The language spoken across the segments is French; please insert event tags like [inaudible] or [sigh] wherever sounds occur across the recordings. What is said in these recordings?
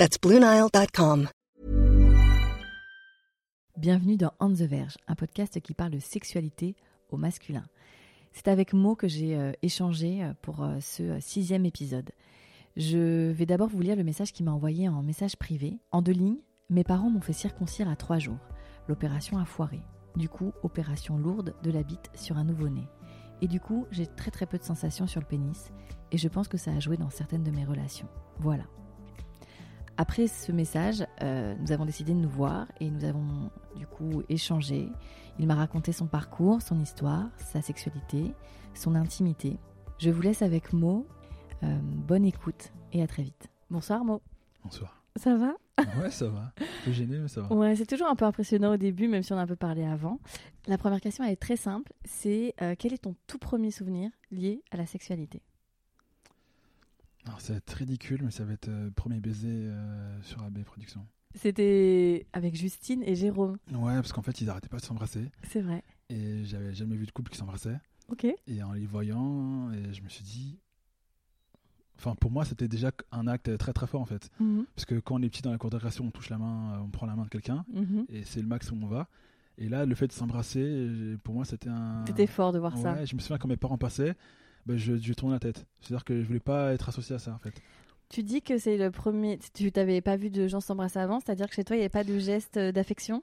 That's BlueNile.com. Bienvenue dans On the Verge, un podcast qui parle de sexualité au masculin. C'est avec Mo que j'ai euh, échangé euh, pour euh, ce sixième épisode. Je vais d'abord vous lire le message qu'il m'a envoyé en message privé. En deux lignes, mes parents m'ont fait circoncire à trois jours. L'opération a foiré. Du coup, opération lourde de la bite sur un nouveau-né. Et du coup, j'ai très très peu de sensations sur le pénis et je pense que ça a joué dans certaines de mes relations. Voilà. Après ce message, euh, nous avons décidé de nous voir et nous avons du coup échangé. Il m'a raconté son parcours, son histoire, sa sexualité, son intimité. Je vous laisse avec Mo. Euh, bonne écoute et à très vite. Bonsoir Mo. Bonsoir. Ça va? Ouais, ça va. Un peu gêné, mais ça va. Ouais, c'est toujours un peu impressionnant au début, même si on a un peu parlé avant. La première question, elle est très simple. C'est euh, quel est ton tout premier souvenir lié à la sexualité? Alors, ça va être ridicule, mais ça va être euh, premier baiser euh, sur AB Productions. C'était avec Justine et Jérôme. Ouais, parce qu'en fait, ils arrêtaient pas de s'embrasser. C'est vrai. Et j'avais jamais vu de couple qui s'embrassait. Ok. Et en les voyant, et je me suis dit. Enfin, pour moi, c'était déjà un acte très très fort en fait. Mhm. Parce que quand on est petit dans la cour de récréation, on touche la main, euh, on prend la main de quelqu'un, Mhm. et c'est le max où on va. Et là, le fait de s'embrasser, pour moi, c'était un. C'était fort de voir ça. Je me souviens quand mes parents passaient, ben, je, je tournais la tête. C'est-à-dire que je voulais pas être associé à ça en fait. Tu dis que c'est le premier. Tu t'avais pas vu de gens s'embrasser avant, c'est-à-dire que chez toi, il n'y avait pas de geste euh, d'affection?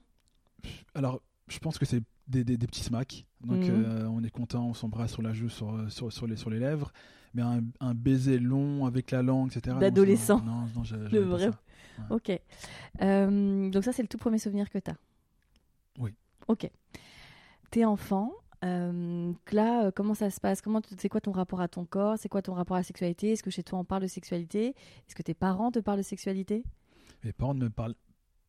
Alors, je pense que c'est des, des- des petits smacks. Donc, Mhm. euh, on est content, on s'embrasse sur la joue, sur, sur, sur les, sur les lèvres. Mais un, un baiser long avec la langue, etc. D'adolescent. Non, non, non, Le vrai. ça. Ok. Euh, donc ça, c'est le tout premier souvenir que tu as Oui. Ok. T'es enfant. Euh, là, euh, comment ça se passe? Comment C'est quoi ton rapport à ton corps? C'est quoi ton rapport à la sexualité? Est-ce que chez toi on parle de sexualité? Est-ce que tes parents te parlent de sexualité? Mes parents ne me parlent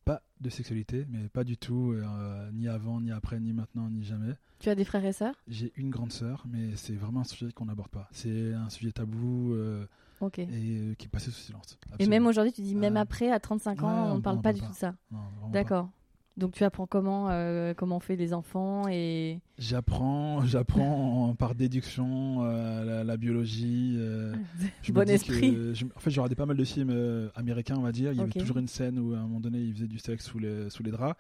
pas de sexualité, mais pas du tout, euh, ni avant, ni après, ni maintenant, ni jamais. Tu as des frères et sœurs? J'ai une grande sœur, mais c'est vraiment un sujet qu'on n'aborde pas. C'est un sujet tabou euh, Ok. et qui est passé sous silence. Et même aujourd'hui, tu dis même après, à 35 ans, ouais, on ne parle pas parle du pas. tout de ça. Pas. D'accord. Donc tu apprends comment, euh, comment on fait les enfants et J'apprends, j'apprends par déduction euh, la, la biologie. euh, [laughs] je bon esprit. que- je- en fait, j'ai regardé pas mal de films euh, américains, on va dire. Il y avait toujours une scène où à un moment donné, ils faisaient du sexe sous les, sous les draps.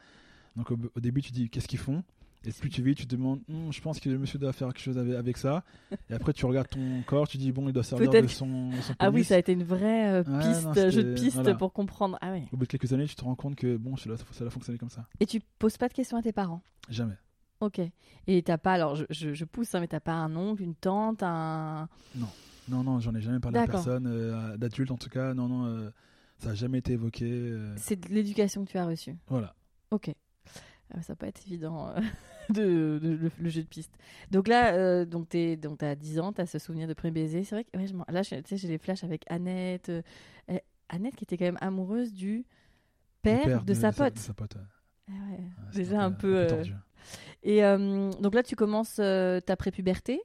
Donc au, au début, tu dis qu'est-ce qu'ils font? Et plus tu vis, tu te demandes, Hum, je pense que le monsieur doit faire quelque chose avec, avec ça. Et après, tu regardes ton corps, tu dis bon, il doit servir de son, son Ah oui, ça a été une vraie euh, Ouais, piste, non, jeu de piste voilà. pour comprendre. Ah. Au bout de quelques années, tu te rends compte que bon, ça, ça a fonctionné comme ça. Et tu poses pas de questions à tes parents? Jamais. Ok. Et t'as pas, alors je, je, je pousse, hein, mais t'as pas un oncle, une tante, un. Non, non, j'en ai jamais parlé à personne, euh, d'adulte en tout cas. Non, non, euh, ça a jamais été évoqué. C'est de l'éducation que tu as reçue? voilà. Ok. Ah, ça va pas être évident euh, [laughs] de, de- le, le jeu de piste. Donc là, euh, donc t'es, donc t'as 10 ans, t'as ce souvenir de premier baiser. C'est vrai que ouais, je m'en- là, tu sais, j'ai les flashs avec Annette. euh, eh, Annette qui était quand même amoureuse du père, de, sa pote. de sa pote. Ah ouais, Ouais, c'est déjà un peu. euh. Et donc là, tu commences ta prépuberté.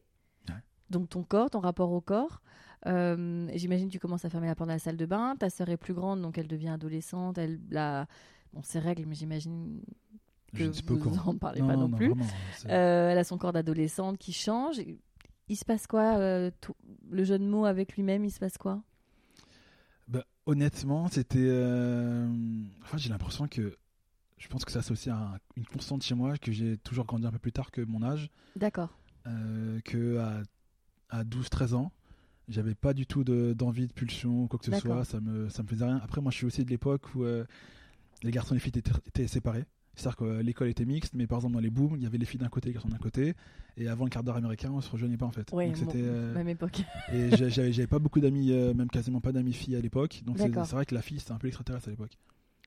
Donc ton corps, ton rapport au corps. J'imagine que tu commences à fermer la porte de la salle de bain. Ta sœur est plus grande, donc elle devient adolescente. Elle a bon, ses règles, mais j'imagine que Je ne suis pas au vous courant. en parlez pas non, plus. vraiment, c'est- Euh, elle a son corps d'adolescente qui change. Il se passe quoi euh, tout- Le jeune mot avec lui-même, il se passe quoi? Bah, honnêtement, c'était. euh, Enfin, j'ai l'impression que. Je pense que ça à un- une constante chez moi, que j'ai toujours grandi un peu plus tard que mon âge, D'accord. euh, que à, à 12-13 ans, j'avais pas du tout de- d'envie, de, pulsion ou quoi que ce soit, ça me, ça me faisait rien. Après, moi, je suis aussi de l'époque où euh, les garçons et les filles étaient, étaient séparés. C'est-à-dire que euh, l'école était mixte, mais par exemple, dans les booms, il y avait les filles d'un côté et les garçons d'un côté. Et avant le quart d'heure américain, on se rejoignait pas en fait. Donc, c'était, euh, même époque. [laughs] Et j'a- j'avais pas beaucoup d'amis, euh, même quasiment pas d'amis filles à l'époque. Donc c'est vrai que la fille, c'était un peu l'extraterrestre à l'époque.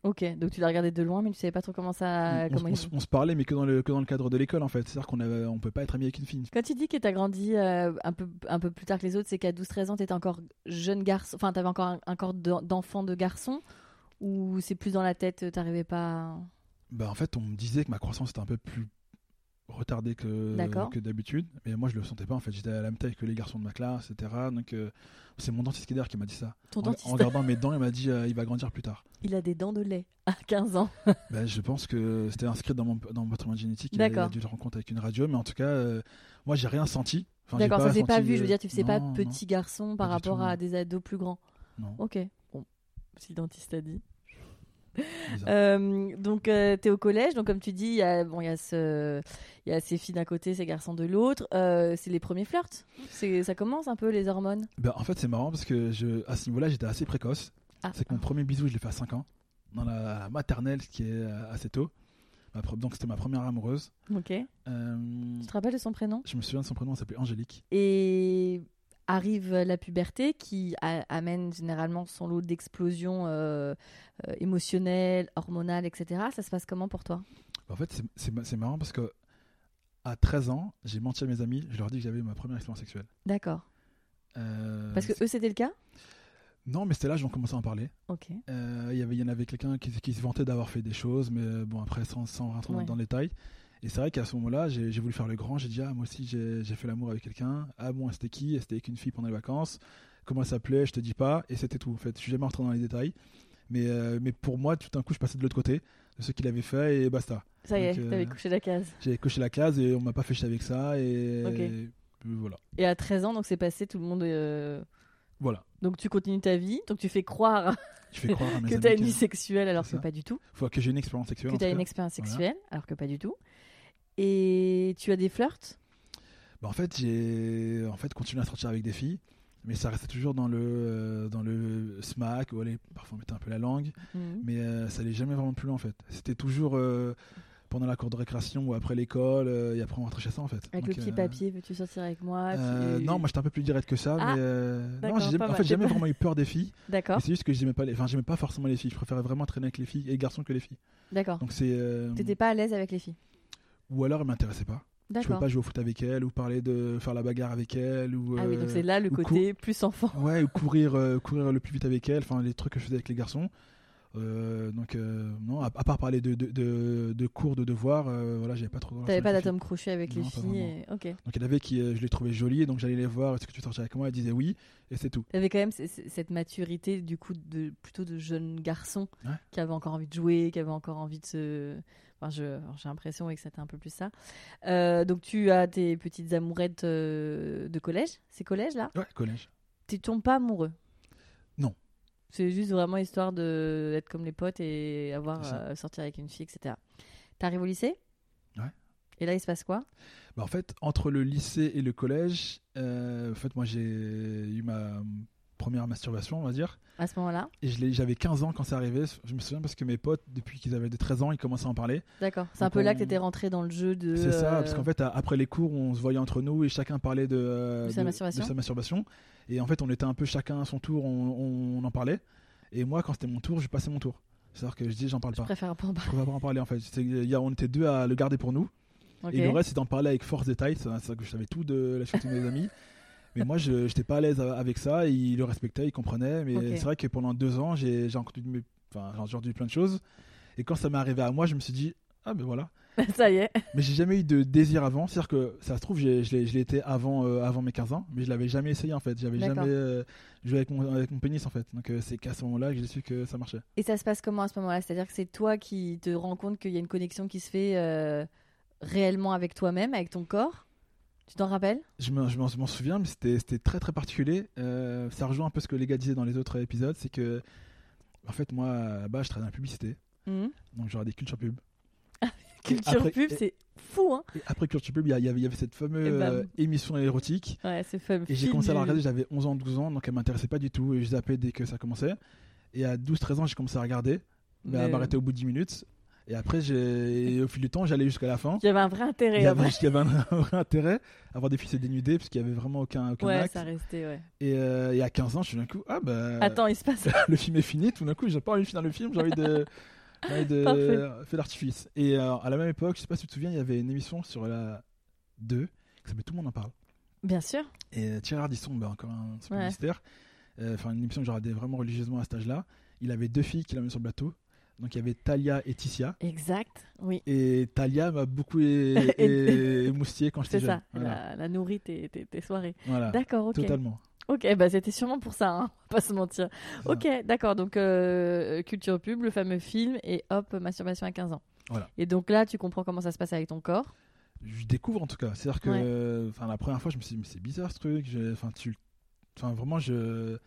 Ok, donc tu l'as regardé de loin, mais tu savais pas trop comment ça. on, comment on il- se- on se parlait, mais que dans le, que dans le cadre de l'école en fait. C'est-à-dire qu'on on peut pas être ami avec une fille. Quand tu dis que tu as grandi euh, un, peu, un peu plus tard que les autres, c'est qu'à 12-13 ans, tu étais encore jeune garçon, enfin, tu avais encore un, un corps d'en- d'enfant de garçon Ou c'est plus dans la tête, t'arrivais pas. à- Bah, en fait, on me disait que ma croissance était un peu plus retardée que, d'habitude. Mais moi, je le sentais pas. En fait, j'étais à la même taille que les garçons de ma classe, etc. Donc, euh, c'est mon dentiste qui d'ailleurs qui m'a dit ça. Ton En, dentiste, en regardant mes dents, il m'a dit euh, il va grandir plus tard. il a des dents de lait à 15 ans. [laughs] Ben, je pense que c'était inscrit dans mon, dans mon patrimoine génétique. Il a dû le compte avec une radio. Mais en tout cas, euh, moi, j'ai rien senti. Enfin, D'accord, ça s'est pas vu. Je veux dire, tu faisais pas non, petit garçon par Pas rapport tout, à des ados plus grands. Non, Ok, bon, si le dentiste a dit. Euh, donc, tu es au collège, donc comme tu dis, il y a, bon, il y, a ce- il y a ces filles d'un côté, ces garçons de l'autre. Euh, c'est les premiers flirts. Ça commence un peu les hormones. Ben, en fait, c'est marrant parce que je, à ce niveau-là, j'étais assez précoce. Ah, C'est que mon premier bisou, je l'ai fait à 5 ans, dans la maternelle, ce qui est euh, assez tôt. Donc, c'était ma première amoureuse. ok. Euh, Tu te rappelles de son prénom? Je me souviens de son prénom, elle s'appelait Angélique. Et arrive la puberté qui amène généralement son lot d'explosions euh, euh, émotionnelles, hormonales, etc. Ça se passe comment pour toi? En fait, c'est- c'est ma- c'est marrant parce que à 13 ans, j'ai menti à mes amis, je leur ai dit que j'avais ma première expérience sexuelle. D'accord. Euh, Parce que eux, c'était le cas? Non, mais c'était là, j'en commençais à en parler. Ok. Il y en avait quelqu'un qui, qui se vantait d'avoir fait des choses, mais bon, après, sans, sans rentrer Ouais. dans le détail. Et c'est vrai qu'à ce moment-là, j'ai voulu faire le grand. J'ai dit, ah, moi aussi, j'ai fait l'amour avec quelqu'un. Ah, bon, c'était qui? C'était avec une fille pendant les vacances. Comment elle s'appelait? Je te dis pas. Et c'était tout, en fait. Je suis jamais rentré dans les détails. Mais, euh, mais pour moi, tout d'un coup, je passais de l'autre côté de ce qu'il avait fait et basta. Ça y est, euh, t'avais couché la case. J'ai coché la case et on m'a pas fait chier avec ça. Et voilà. Et à 13 ans, donc c'est passé, tout le monde. euh, Voilà. Donc tu continues ta vie, donc tu fais croire [laughs] Je fais croire à mes que tu as une vie sexuelle alors que pas du tout. faut que j'ai une expérience sexuelle. Que tu as une expérience Voilà. sexuelle alors que pas du tout. Et tu as des flirts? Bah, en fait, j'ai en fait continué à sortir avec des filles, mais ça restait toujours dans le euh, dans le smack où allez, parfois on mettait un peu la langue, Mhm. mais euh, ça allait jamais vraiment plus loin en fait. C'était toujours euh, pendant la cour de récréation ou après l'école euh, et après on rentrait chez ça en fait. Avec Donc, le petit euh, papier, veux-tu sortir avec moi euh, Tu- Non, moi j'étais un peu plus direct que ça, Ah, mais non, j'ai jamais- en fait j'ai vraiment eu peur des filles. [laughs] D'accord, C'est juste que j'aimais pas les, enfin j'aimais pas forcément les filles. Je préférais vraiment traîner avec les filles et les garçons que les filles. d'accord. Donc c'est T'étais pas à l'aise avec les filles? Ou alors elles m'intéressaient pas. Je pouvais pas jouer au foot avec elles ou parler de faire la bagarre avec elles ou Ah oui, donc c'est là le côté plus enfant. Ouais, ou courir, courir le plus vite avec elle, enfin les trucs que je faisais avec les garçons. Euh, donc euh, non, à, à part parler de, de, de, de cours, de devoirs, euh, voilà, j'avais pas trop. T'avais pas les d'atome crochet avec les Non, pas filles. et- Ok. Donc il y en avait qui, je les trouvais jolies, donc j'allais les voir. Est-ce que tu sortir avec moi? Elle disait oui, et c'est tout. T'avais quand même cette maturité du coup de plutôt de jeunes garçons Ouais. qui avaient encore envie de jouer, qui avaient encore envie de se. Enfin, je- j'ai l'impression oui, que c'était un peu plus ça. Donc tu as tes petites amourettes de collège, c'est collège là Ouais, collège. Tu tombes pas amoureux? C'est juste vraiment histoire de d'être comme les potes et avoir euh, sortir avec une fille, etc. T'arrives au lycée? Ouais. Et là, il se passe quoi? Bah, en fait, entre le lycée et le collège, euh, en fait, moi j'ai eu ma première masturbation, on va dire. à ce moment-là Et je j'avais 15 ans quand c'est arrivé. Je me souviens parce que mes potes, depuis qu'ils avaient des 13 ans, ils commençaient à en parler. D'accord. C'est un peu là que t'étais rentré dans le jeu de. C'est ça, euh, parce qu'en fait, à- après les cours, on se voyait entre nous et chacun parlait de, euh, De sa masturbation. sa masturbation. Et en fait, on était un peu chacun à son tour, on, on en parlait. Et moi, quand c'était mon tour, je passais mon tour. C'est-à-dire que je dis, j'en parle Je pas. préfère pas en Je parler. préfère pas en parler en fait. Y a- on était deux à le garder pour nous. Et le reste, c'est d'en parler avec force détail. C'est ça que je savais tout de la suite de mes amis. [laughs] Mais moi, je n'étais pas à l'aise avec ça. Il le respectait, il comprenait. Mais c'est vrai que pendant deux ans, j'ai entendu, enfin, plein de choses. Et quand ça m'est arrivé à moi, je me suis dit, ah ben voilà. [laughs] ça y est. Mais j'ai jamais eu de désir avant. C'est-à-dire que ça se trouve, je l'ai été avant, euh, avant mes 15 ans, mais je l'avais jamais essayé en fait. J'avais jamais euh, joué avec mon, avec mon pénis en fait. Donc euh, c'est qu'à ce moment-là que j'ai su que ça marchait. Et ça se passe comment à ce moment-là? C'est-à-dire que c'est toi qui te rends compte qu'il y a une connexion qui se fait réellement avec toi-même, avec ton corps? Tu t'en rappelles? Je m'en souviens, mais c'était très très particulier. Euh, ça rejoint un peu ce que les gars disaient dans les autres épisodes. C'est que, en fait, moi, je travaillais dans la publicité. Mhm. Donc j'aurais des cultures pub. [laughs] Culture après- pub, c'est fou, hein Et après culture pub, il y, avait, cette fameuse euh, émission érotique. Ouais, c'est fun. Et j'ai commencé à la regarder, j'avais 11 ans, 12 ans, donc elle m'intéressait pas du tout. Et je zappais dès que ça commençait. Et à 12-13 ans, j'ai commencé à regarder. Mais à m'arrêter au bout de 10 minutes. Et après, j'ai au fil du temps, j'allais jusqu'à la fin. Il y avait un vrai Il intérêt. y après. avait, il y avait un, un vrai intérêt à voir des filles se dénuder, parce qu'il y avait vraiment aucun, aucun Ouais, acte. ça restait, ouais. Et, euh, et à 15 ans, je suis d'un coup, ah bah. Attends, il se passe. [laughs] le film est fini, tout d'un coup, j'ai pas envie de finir le film, j'ai envie de. envie de faire l'artifice. Et euh, à la même époque, je sais pas si tu te souviens, il y avait une émission sur la 2 qui s'appelait Tout le monde en parle. Bien sûr. Et euh, Thierry Ardisson, bah, encore un Ouais. mystère. Euh, Enfin, une émission que j'ai regardée vraiment religieusement à cet âge-là. il avait deux filles qu'il a mis sur le bateau. Donc il y avait Talia et Ticia. Exact, oui. Et Talia m'a beaucoup [laughs] [laughs] émoustillé quand j'étais C'est jeune. ça, Voilà. la, la nourrit tes, tes- tes soirées. Voilà. D'accord, ok. Totalement. Ok, bah c'était sûrement pour ça, hein, [laughs] pas se mentir. Ok, d'accord, donc euh, culture pub, le fameux film, et hop, masturbation à 15 ans. Voilà. Et donc là, tu comprends comment ça se passe avec ton corps? Je découvre en tout cas. C'est-à-dire que Ouais. la première fois, je me suis dit, mais c'est bizarre ce truc. Enfin, tu... enfin vraiment, je.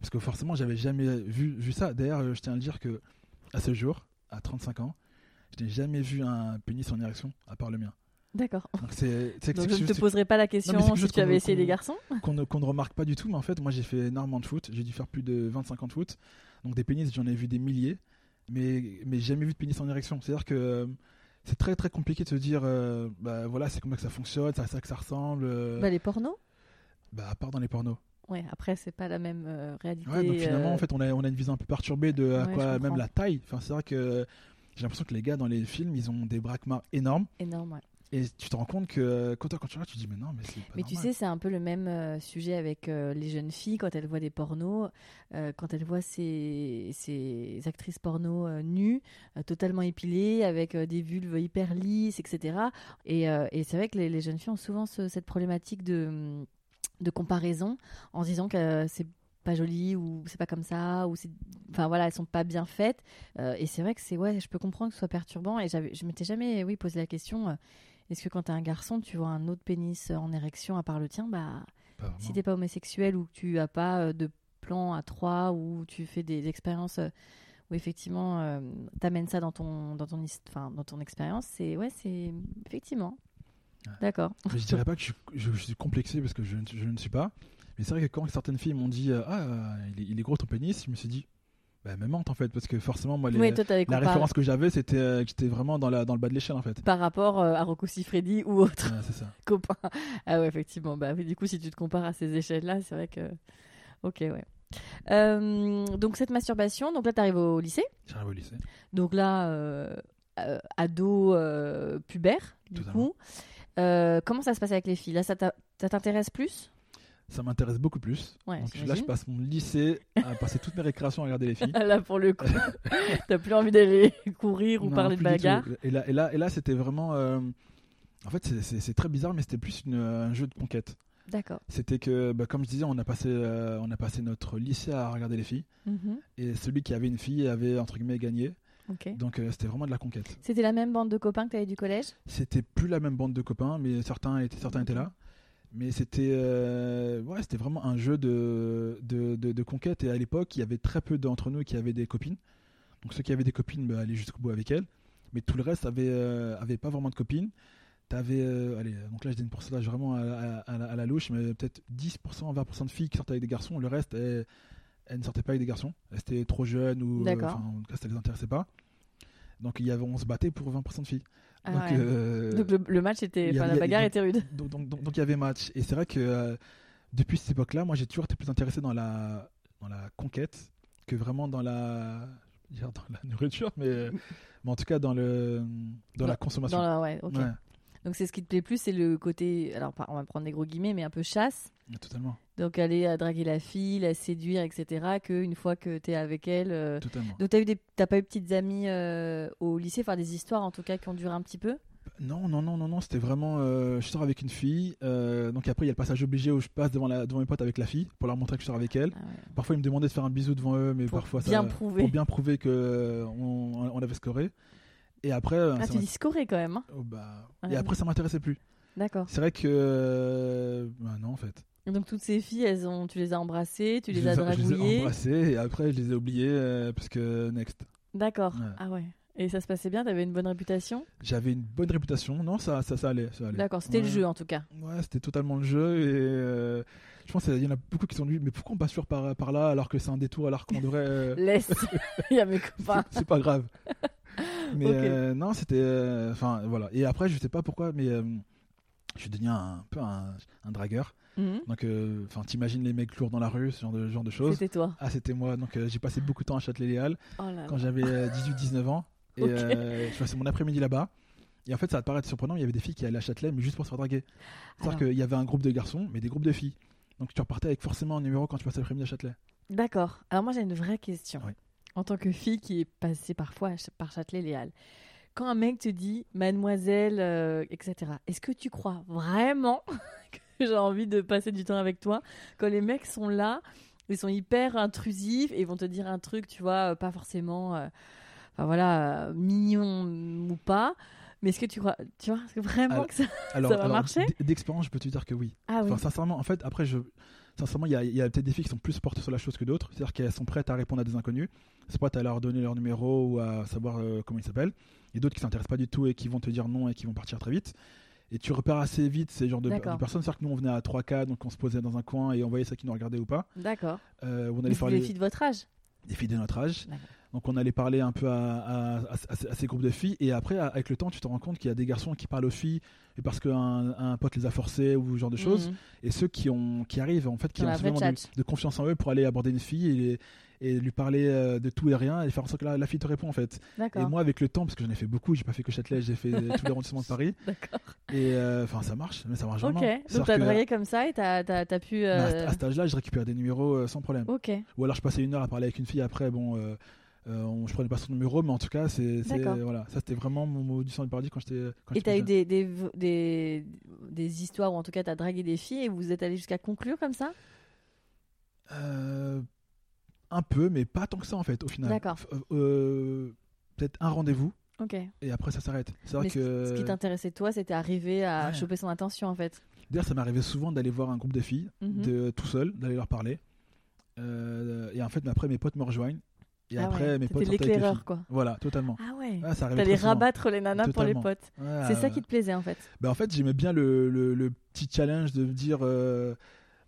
Parce que forcément, j'avais jamais vu, vu ça. D'ailleurs, je tiens à le dire que à ce jour, à 35 ans, je n'ai jamais vu un pénis en érection à part le mien. D'accord. Donc c'est c'est Donc quelque je ne te poserai pas la question quelque si tu avais essayé des garçons. qu'on ne, qu'on ne remarque pas du tout. Mais en fait, moi, j'ai fait énormément de foot. J'ai dû faire plus de 25 ans de foot. Donc des pénis, j'en ai vu des milliers. Mais, mais jamais vu de pénis en érection. C'est-à-dire que euh, c'est très très compliqué de se dire, euh, bah voilà, c'est comme ça que ça fonctionne, c'est à ça que ça ressemble. euh, Bah, les pornos? Bah, à part dans les pornos. Ouais, après, c'est pas la même euh, réalité. Ouais, donc finalement, euh, en fait, on a, on a une vision un peu perturbée de à Ouais, quoi je même la taille. Enfin, c'est vrai que j'ai l'impression que les gars dans les films, ils ont des braquements énormes. énorme, ouais. Et tu te rends compte que quand, toi, quand tu regardes, tu te dis, mais non, mais c'est pas Mais tu sais, c'est un peu le même euh, sujet avec euh, les jeunes filles quand elles voient des pornos, euh, quand elles voient ces, ces actrices porno euh, nues, euh, totalement épilées, avec euh, des vulves hyper lisses, etc. Et, euh, et c'est vrai que les, les jeunes filles ont souvent ce- cette problématique de, de comparaison en se disant que c'est pas joli ou c'est pas comme ça ou c'est enfin voilà elles sont pas bien faites Euh, et c'est vrai que c'est ouais je peux comprendre que ce soit perturbant et j'avais je m'étais jamais oui posé la question euh, est-ce que quand t'es un garçon, tu vois un autre pénis en érection à part le tien, bah si t'es pas homosexuel ou que tu as pas euh, de plan à trois ou tu fais des expériences où effectivement euh, t'amènes ça dans ton dans ton enfin dans ton expérience, c'est ouais c'est effectivement. D'accord. Je dirais pas que je, je- je suis complexé parce que je, ne- je ne suis pas. Mais c'est vrai que quand certaines filles m'ont dit euh, Ah, euh, il est, il est gros ton pénis, je me suis dit Bah, me mente en fait. Parce que forcément, moi, les- Oui, toi t'avais la comparé référence que j'avais, c'était euh, que j'étais vraiment dans, la, dans le bas de l'échelle en fait. par rapport euh, à Rocco Siffredi ou autre ça. [laughs] copain. Ah ouais effectivement bah du coup si tu te compares à ces échelles là, c'est vrai que ok ouais. Euh, donc cette masturbation, donc là t'arrives au lycée. J'arrive au lycée. Donc là, ado pubère, du Totalement. coup. Euh, comment ça se passe avec les filles? Là, ça t'intéresse plus? Ça m'intéresse beaucoup plus. Ouais, Donc là, je passe mon lycée à passer toutes mes récréations à regarder les filles. [laughs] Là, pour le coup, [laughs] t'as plus envie d'aller courir ou Non, parler de bagarre Et là, et là, et là c'était vraiment. euh, En fait, c'est- très bizarre, mais c'était plus une- un jeu de conquête. D'accord. C'était que, bah, comme je disais, on a, passé, euh, on a passé notre lycée à regarder les filles. Mhm. Et celui qui avait une fille avait, entre guillemets, gagné. Donc euh, c'était vraiment de la conquête. C'était la même bande de copains que t'avais du collège? C'était plus la même bande de copains, mais certains étaient, certains étaient là. Mais c'était euh, ouais, c'était vraiment un jeu de, de, de- de conquête. Et à l'époque, il y avait très peu d'entre nous qui avaient des copines. Donc ceux qui avaient des copines bah, allaient jusqu'au bout avec elles. Mais tout le reste avait, euh, avait pas vraiment de copines. T'avais, allez, donc là je dis une pourcentage vraiment à, à- à la, à la louche, mais peut-être 10%, 20% de filles qui sortaient avec des garçons. Le reste, elles, ne sortaient pas avec des garçons. Elles étaient trop jeunes ou. euh, enfin, en tout cas, ça les intéressait pas. Donc il y avait, on se battait pour 20% de filles. Ah donc, ouais. euh, Donc le, le match était, la bagarre était rude. donc, donc, il y avait match. Et c'est vrai que euh, depuis cette époque-là, moi j'ai toujours été plus intéressé dans la, dans la conquête que vraiment dans la, dans la nourriture, mais, [laughs] mais en tout cas dans, le, dans, la consommation. Dans la- ouais, ok. Ouais, Donc c'est ce qui te plaît plus, c'est le côté, alors on va prendre des gros guillemets, mais un peu chasse. Totalement. Donc aller à draguer la fille, la séduire, etc. Qu'une fois que t'es avec elle. euh, totalement. Donc t'as eu des, t'as pas eu de petites amies euh, au lycée, enfin des histoires en tout cas qui ont duré un petit peu? Non, non, non, non, non, c'était vraiment. euh, je sors avec une fille, euh, donc après il y a le passage obligé où je passe devant, la, devant mes potes avec la fille pour leur montrer que je sors avec elle. Ah ouais. Parfois ils me demandaient de faire un bisou devant eux, mais Pour parfois ça. bien prouver. Pour bien prouver que on, on avait scoré. Et après. Ah ça tu dis scorer quand même. hein? oh, bah, Ouais. Et après ça m'intéressait plus. D'accord. C'est vrai que. Bah non, en fait. Donc toutes ces filles, elles ont, tu les as embrassées, tu je les as ai- je les ai dragouillées. embrassées et après je les ai oubliées euh, parce que next. D'accord. Ouais. Ah ouais. Et ça se passait bien, t'avais une bonne réputation? J'avais une bonne réputation. Non, ça, ça, ça allait. ça allait. D'accord, c'était le jeu en tout cas. Ouais, c'était totalement le jeu et euh, je pense qu'il y en a beaucoup qui sont dit mais pourquoi on passe sur par, par là alors que c'est un détour alors qu'on devrait. euh, [laughs] Laisse. [laughs] Il y a mes copains. c'est pas grave. [laughs] Mais euh, non, c'était. euh, Enfin voilà. Et après, je sais pas pourquoi, mais je suis devenu un, peu un, un dragueur. Mhm. Donc, euh, enfin, t'imagines les mecs lourds dans la rue, ce genre de, genre de choses. C'était toi. Ah, c'était moi. Donc, euh, j'ai passé beaucoup de temps à Châtelet-Léal Oh quand j'avais 18-19 ans. Et Ok. euh, je passais mon après-midi là-bas. Et en fait, ça va te paraître surprenant, mais il y avait des filles qui allaient à Châtelet, mais juste pour se faire draguer. C'est-à-dire Alors. qu'il y avait un groupe de garçons, mais des groupes de filles. Donc, tu repartais avec forcément un numéro quand tu passais l'après-midi à Châtelet. D'accord. Alors moi j'ai une vraie question. Oui. en tant que fille qui est passée parfois par Châtelet-Léal, quand un mec te dit mademoiselle, euh, etc., est-ce que tu crois vraiment [laughs] que [laughs] j'ai envie de passer du temps avec toi Quand les mecs sont là, ils sont hyper intrusifs et ils vont te dire un truc, tu vois, euh, pas forcément, euh, enfin voilà, mignon ou pas. Mais est-ce que tu crois, tu vois, que vraiment Alors- que ça, [laughs] Alors, ça va alors, marcher D'expérience, je peux te dire que oui. Ah oui, Enfin, sincèrement, en fait, après, je. Sincèrement, il y a, y a peut-être des filles qui sont plus portées sur la chose que d'autres. C'est-à-dire qu'elles sont prêtes à répondre à des inconnus. C'est pas à leur donner leur numéro ou à savoir euh, comment ils s'appellent. Et d'autres qui s'intéressent pas du tout et qui vont te dire non et qui vont partir très vite. Et tu repères assez vite ces genres de, personnes. C'est-à-dire que nous, on venait à 3K, donc on se posait dans un coin et on voyait ceux qui nous regardaient ou pas. d'accord. Euh, on allait parler des filles de votre âge. des filles de notre âge. Donc on allait parler un peu à, à- à- à ces- groupes de filles et après avec le temps tu te rends compte qu'il y a des garçons qui parlent aux filles et parce qu'un un pote les a forcés ou ce genre de choses Mhm. et ceux qui ont qui arrivent en fait qui Dans ont suffisamment de, de confiance en eux pour aller aborder une fille et, et lui parler euh, de tout et rien et faire en sorte que la, la fille te répond en fait. Et moi avec le temps parce que j'en ai fait beaucoup, j'ai pas fait que Châtelet, j'ai fait [laughs] tous les arrondissements de Paris et euh, enfin ça marche mais ça marche Ok. vraiment. Donc C'est-à-dire t'as dragué comme ça et t'as t'as pu. à, euh, à cet âge-là, je récupérais des numéros euh, sans problème. Ok. Ou alors je passais une heure à parler avec une fille après, bon, on- je prenais pas son numéro, mais en tout cas, c'est, voilà, ça c'était vraiment mon mot du sang du paradis quand j'étais. Et t'as eu des, des, des, des histoires où en tout cas t'as dragué des filles et vous êtes allé jusqu'à conclure comme ça? Un peu, mais pas tant que ça en fait, au final. D'accord. F- euh, peut-être un rendez-vous Ok. et après ça s'arrête. C'est vrai que. ce qui t'intéressait toi, c'était arriver à Ouais. choper son attention en fait. D'ailleurs, ça m'arrivait souvent d'aller voir un groupe de filles, Mhm. de tout seul, d'aller leur parler. Euh, et en fait, après, mes potes me rejoignent. Et Ah après, ouais, mes potes l'éclaireur quoi. Voilà, totalement. Ah ouais. Ah, T'allais rabattre les nanas pour les potes. C'est ça euh, qui te plaisait en fait. Bah, en fait, j'aimais bien le, le- le petit challenge de me dire euh,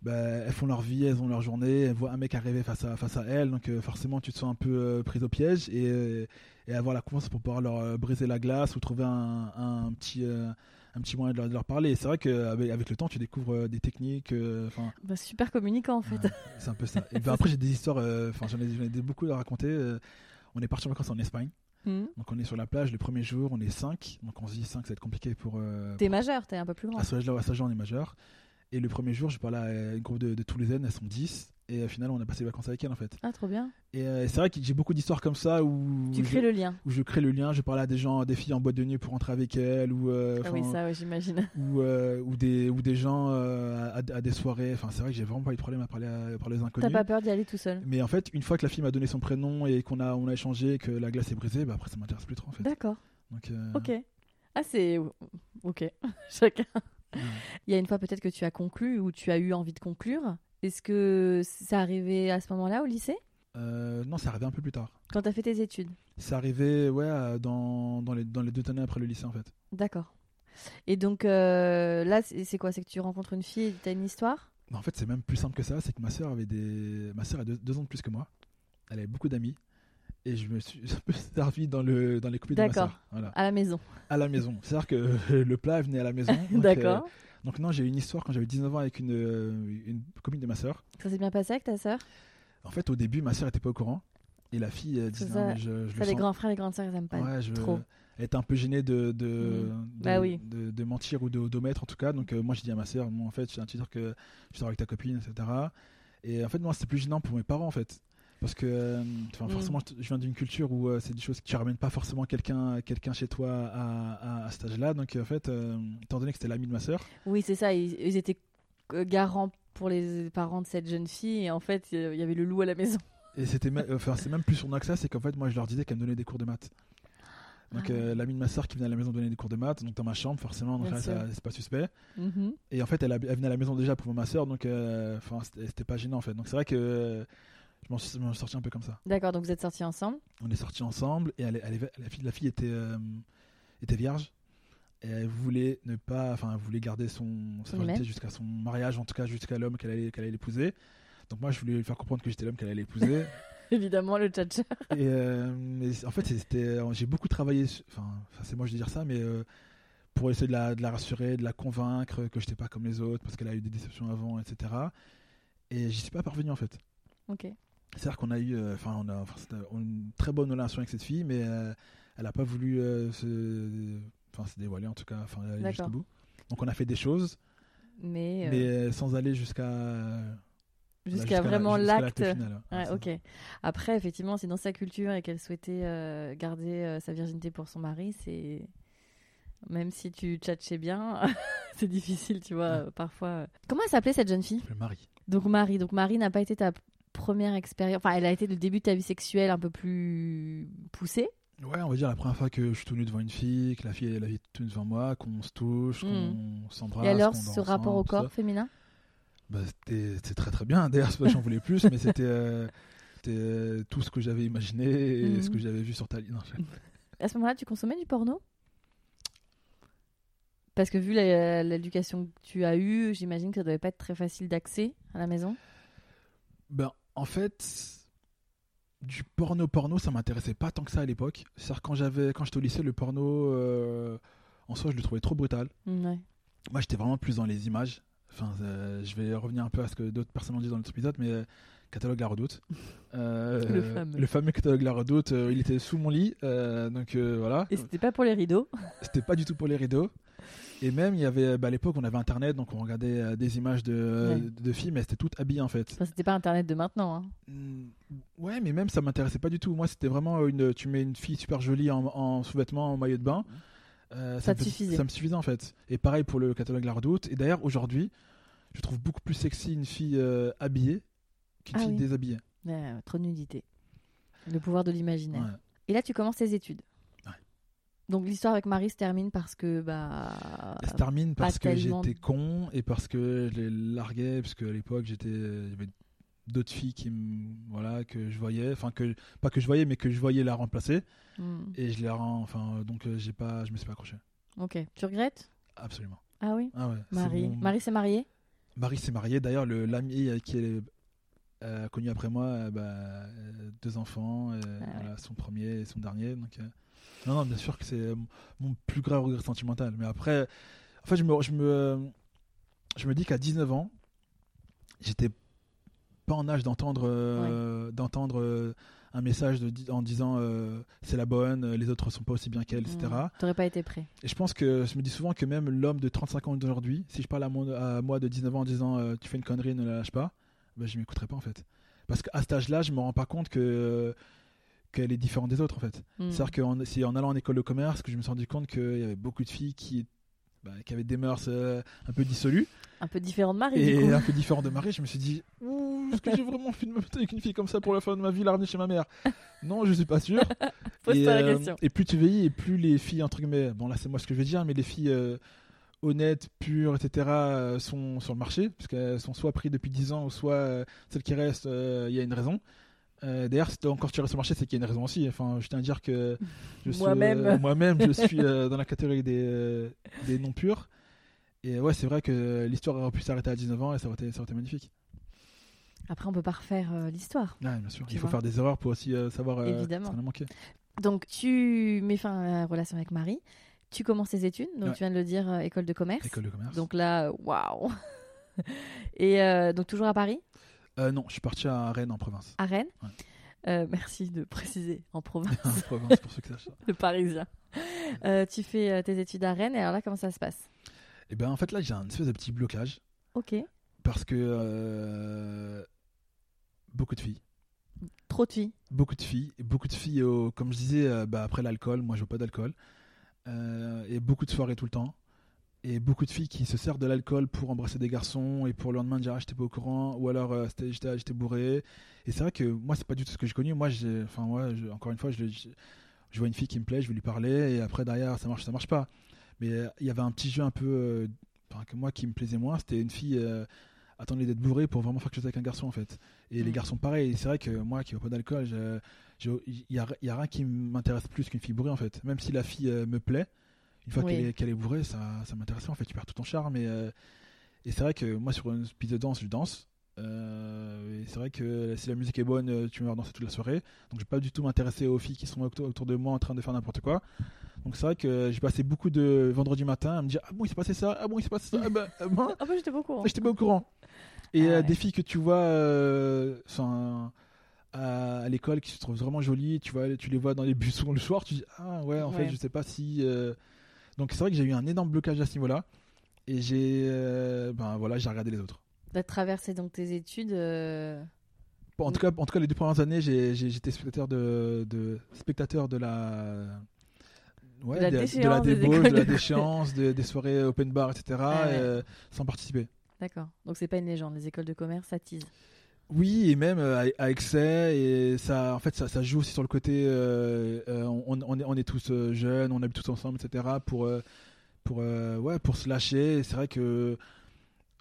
bah, elles font leur vie, elles ont leur journée, elles voient un mec arriver face à, face à elles, donc euh, forcément tu te sens un peu euh, prise au piège et, euh, et avoir la confiance pour pouvoir leur briser la glace ou trouver un, un petit, un petit moyen de leur, de leur parler. C'est vrai qu'avec avec le temps, tu découvres des techniques. euh, Bah, super communicant en fait. c'est un peu ça. Et ben, après, j'ai des histoires, euh, j'en ai, beaucoup à raconter. on est parti en vacances en Espagne. Mhm. Donc on est sur la plage le premier jour, on est 5. Donc on se dit 5, ça va être compliqué pour, T'es majeur, t'es un peu plus grand. à ce âge-là, on est majeur. Et le premier jour, je parlais à une groupe de, de Toulousaines, elles sont 10. Et au final, on a passé les vacances avec elles en fait. Ah trop bien. Et euh, c'est vrai que j'ai beaucoup d'histoires comme ça où, Tu je, crées le lien. où je crée le lien. Je parlais à des gens, des filles en boîte de nuit pour rentrer avec elles, ou, euh, Ah oui ça ouais, j'imagine. [laughs] ou, euh, ou, des, ou des gens à, à des soirées. Enfin, c'est vrai que j'ai vraiment pas eu de problème à parler à, à parler aux T'as inconnus. pas peur d'y aller tout seul? Mais en fait, une fois que la fille m'a donné son prénom et qu'on a, on a échangé, que la glace est brisée, bah après ça m'intéresse plus trop en fait. D'accord. Donc, Ok. Ah c'est ok. [laughs] Chacun. [laughs] Il y a une fois peut-être que tu as conclu ou tu as eu envie de conclure. Est-ce que ça arrivait à ce moment-là au lycée? Euh, non, ça arrivait un peu plus tard. Quand tu as fait tes études? C'est arrivé ouais, dans, dans, les, dans les deux années après le lycée en fait. D'accord. Et donc euh, là, c'est quoi? C'est que tu rencontres une fille et tu as une histoire? En fait, c'est même plus simple que ça. C'est que ma sœur avait des. Ma a deux, deux ans de plus que moi. Elle avait beaucoup d'amis. Et je me suis [laughs] un peu servi dans, le, dans les copines de ma sœur. Voilà. à la maison. À la maison. C'est-à-dire que [laughs] le plat venait à la maison. [laughs] D'accord. euh, donc, non, j'ai eu une histoire quand j'avais 19 ans avec une, euh, une copine de ma sœur. Ça s'est bien passé avec ta sœur? En fait, au début, ma sœur était pas au courant. Et la fille euh, disait ça. non, je, je Ça, le les sens. grands frères et les grandes sœurs, ils aiment pas Ouais, je- trop. Elle était un peu gênée de, de, Mhm. de, Bah oui. de- de mentir ou de- d'omettre en tout cas. Donc euh, moi j'ai dit à ma sœur, en fait je tiens à te dire que je sors avec ta copine, etc. Et en fait moi c'était plus gênant pour mes parents en fait. Parce que euh, Mhm. forcément je, je viens d'une culture où euh, c'est des choses que tu ramènes pas forcément quelqu'un quelqu'un chez toi à, à, à cet âge-là. Donc en fait, euh, étant donné que c'était l'ami de ma sœur, Oui, c'est ça. Ils, ils étaient euh, garants pour les parents de cette jeune fille et en fait, il y avait le loup à la maison. et c'était enfin c'est même plus que ça, c'est qu'en fait moi je leur disais qu'elle me donnait des cours de maths. Donc Ah. euh, l'ami de ma sœur qui venait à la maison donner des cours de maths, donc dans ma chambre forcément, donc c'est pas suspect. Mhm. Et en fait, elle, a- elle venait à la maison déjà pour voir ma soeur, donc euh, enfin, c'était c'était pas gênant en fait. Donc c'est vrai que euh, je m'en suis, sorti un peu comme ça. D'accord, donc vous êtes sortis ensemble. On est sortis ensemble et elle, elle est- la, fille, la fille était, euh, était vierge. Et elle voulait ne pas, enfin, elle voulait garder son, sa virginité jusqu'à son mariage, en tout cas jusqu'à l'homme qu'elle allait, qu'elle allait épouser. Donc moi, je voulais lui faire comprendre que j'étais l'homme qu'elle allait épouser. [laughs] Évidemment, le tchatcher. et euh, mais en fait, c'était, j'ai beaucoup travaillé, enfin, enfin, c'est moi je vais dire ça, mais euh, pour essayer de la, de la rassurer, de la convaincre que j'étais pas comme les autres, parce qu'elle a eu des déceptions avant, etc. Et j'y suis pas parvenu en fait. Ok. C'est-à-dire qu'on a eu, euh, enfin, on a une très bonne relation avec cette fille, mais euh, elle a pas voulu euh, se, enfin, se dévoiler en tout cas, enfin, aller D'accord. jusqu'au bout. Donc on a fait des choses, Mais, euh, mais euh, sans aller jusqu'à Jusqu'à vraiment l'acte. Ouais, c'est ok. Après, effectivement, si dans sa culture et qu'elle souhaitait euh, garder euh, sa virginité pour son mari, c'est. Même si tu tchatchais bien, [laughs] c'est difficile, tu vois, parfois. Comment elle s'appelait cette jeune fille? Le mari. Donc Marie. Donc Marie n'a pas été ta première expérience. Enfin, elle a été le début de ta vie sexuelle un peu plus poussée. Ouais, on va dire la première fois que je suis tout nu devant une fille, que la fille elle est tout nue devant moi, qu'on se touche, qu'on s'embrasse. et alors, ce rapport au ensemble, corps féminin? Bah, c'était très très bien. D'ailleurs, c'est pas j'en voulais plus, mais c'était [laughs] euh, euh, tout ce que j'avais imaginé et Mhm. ce que j'avais vu sur ta ligne. À ce moment-là, tu consommais du porno? Parce que vu l'éducation que tu as eue, j'imagine que ça devait pas être très facile d'accès à la maison. Ben, en fait, du porno porno, ça m'intéressait pas tant que ça à l'époque. C'est-à-dire quand j'avais quand j'étais au lycée, le porno euh, en soi, je le trouvais trop brutal. Ouais. Moi, j'étais vraiment plus dans les images. Enfin, euh, je vais revenir un peu à ce que d'autres personnes ont dit dans notre épisode, mais euh, catalogue La Redoute. [laughs] Euh, Le fameux. catalogue La Redoute, euh, il était sous mon lit, euh, donc euh, voilà. Et c'était pas pour les rideaux. [laughs] C'était pas du tout pour les rideaux. Et même, il y avait, bah, à l'époque, on avait internet, donc on regardait euh, des images de, Ouais. de, films, et c'était tout habillé en fait. Enfin, c'était pas Internet de maintenant. hein. Mm, Ouais, mais même ça m'intéressait pas du tout. Moi, c'était vraiment une. Tu mets une fille super jolie en, en sous-vêtements, en maillot de bain. euh, Ça me suffisait. Ça me suffisait en fait. Et pareil pour le catalogue La Redoute. Et d'ailleurs, aujourd'hui, je trouve beaucoup plus sexy une fille euh, habillée qu'une Ah fille oui. déshabillée. Ouais, trop de nudité. Le pouvoir de l'imaginaire. Ouais. Et là, tu commences tes études. Ouais. Donc l'histoire avec Marie se termine parce que bah. Elle se termine parce que j'étais con et parce que je les larguais, parce qu'à l'époque, j'étais. d'autres filles qui me voilà que je voyais enfin que pas que je voyais mais que je voyais la remplacer hmm, et je les rends enfin donc euh, j'ai pas je me suis pas accroché Ok. Tu regrettes? Absolument Ah oui? ah ouais Marie. Marie s'est mariée? Marie s'est mariée. D'ailleurs, le- l'ami qui est euh, connue après moi, euh, bah, euh, deux enfants, euh, Ah ouais. voilà, son premier et son dernier. Donc, non, non, bien sûr que c'est mon plus grand regret sentimental. Mais après, en fait, je me, je me, je me dis qu'à 19 ans, j'étais pas en âge d'entendre, d'entendre un message de, en disant c'est la bonne, les autres sont pas aussi bien qu'elle, etc. Hmm, T'aurais pas été prêt. Et je pense que je me dis souvent que même l'homme de 35 ans d'aujourd'hui, si je parle à, mon- à moi de 19 ans en disant tu fais une connerie, ne la lâche pas, ben, je m'écouterai pas en fait. Parce qu'à cet âge-là, je me rends pas compte que qu'elle est différente des autres en fait. Hmm. C'est-à-dire que c'est en allant en école de commerce que je me suis rendu compte qu'il y avait beaucoup de filles qui, bah, qui avaient des mœurs euh, un peu dissolues Un peu différent de Marie. et un peu différentes de Marie. Je me suis dit, est-ce que j'ai vraiment envie de me mettre avec une fille comme ça pour la fin de ma vie, la ramener chez ma mère? Non, je suis pas sûr. [laughs] Pose-toi et, la euh, question. et plus tu vieillis, et plus les filles, entre guillemets, bon là c'est moi ce que je veux dire, mais les filles euh, honnêtes, pures, etc., euh, sont sur le marché, parce qu'elles sont soit prises depuis 10 ans, ou soit euh, celles qui restent, euh, il y a une raison. Euh, D'ailleurs, si t'es encore tiré sur le marché, c'est qu'il y a une raison aussi. Enfin, je tiens à dire que Moi-même. [laughs] euh, je suis euh, dans la catégorie des, des non purs. Et ouais, c'est vrai que l'histoire aurait pu s'arrêter à 19 ans et ça aurait été, ça aurait été magnifique. Après, on peut pas refaire l'histoire. Ouais, bien sûr. Tu Il faut faire des erreurs pour aussi savoir Évidemment. ce qu'on a manqué. Donc, tu mets fin à la relation avec Marie. Tu commences tes études. Donc, Ouais. tu viens de le dire, euh, école de commerce. École de commerce. Donc là, waouh. [laughs] Et euh, donc, toujours à Paris, Euh, non, je suis parti à Rennes en province. à Rennes? Ouais. Merci de préciser en province, [laughs] en province pour ceux qui sachent [laughs] le parisien. Tu fais tes études à Rennes. Et alors là, comment ça se passe? Et ben en fait là j'ai un espèce de petit blocage Ok. parce que beaucoup de filles, Trop de filles. beaucoup de filles, beaucoup de filles au- comme je disais bah, après l'alcool, moi je veux pas d'alcool, et beaucoup de soirées tout le temps. Et beaucoup de filles qui se servent de l'alcool pour embrasser des garçons et pour le lendemain dire ah, j'étais pas au courant ou alors euh, j'étais bourré. Et c'est vrai que moi c'est pas du tout ce que j'ai connu. Moi enfin je- encore une fois je, vois une fille qui me plaît, je vais lui parler et après derrière ça marche ça marche pas. Mais euh, il y avait un petit jeu un peu, euh, que moi qui me plaisait moins, c'était une fille attendait d'être bourrée pour vraiment faire quelque chose avec un garçon en fait. Et les Mm. garçons pareil. C'est vrai que moi qui n'ai pas d'alcool, il y a, il y a rien qui m'intéresse plus qu'une fille bourrée en fait. Même si la fille euh, me plaît, une fois Oui. qu'elle est, bourrée, ça, ça m'intéresse pas en fait. Tu perds tout ton charme. Et, euh, et c'est vrai que moi sur une piste de danse, je danse. Euh, et c'est vrai que si la musique est bonne, euh, tu me vas danser toute la soirée. Donc je vais pas du tout m'intéresser aux filles qui sont autour, autour de moi en train de faire n'importe quoi. Donc c'est vrai que j'ai passé beaucoup de vendredi matin à me dire ah bon il s'est passé ça, ah bon il s'est passé ça, ah ben, ah bon, Ah bah j'étais pas au courant. J'étais pas au courant. Et Ah euh, ouais. des filles que tu vois euh, enfin, à, à l'école qui se trouvent vraiment jolies, tu, vois, tu les vois dans les buissons le soir, tu dis Ah ouais, en Ouais. fait, je sais pas si. euh, Donc c'est vrai que j'ai eu un énorme blocage à ce niveau-là. Et j'ai ben, voilà, j'ai regardé les autres. T'as traversé donc tes études. en, tout cas, en tout cas, les deux premières années, j'étais spectateur de, de, spectateur de la. Ouais, De la de, de déchéance la des débauche, de la déchéance, de- des soirées open bar, etc. Ah ouais. euh, sans participer. D'accord. Donc c'est pas une légende. Les écoles de commerce, ça tease. Oui, et même euh, à, excès, et ça, en fait, ça, ça joue aussi sur le côté. euh, euh, on, on est, on est tous jeunes, on habite tous ensemble, etc. Pour, pour, ouais, pour se lâcher. C'est vrai que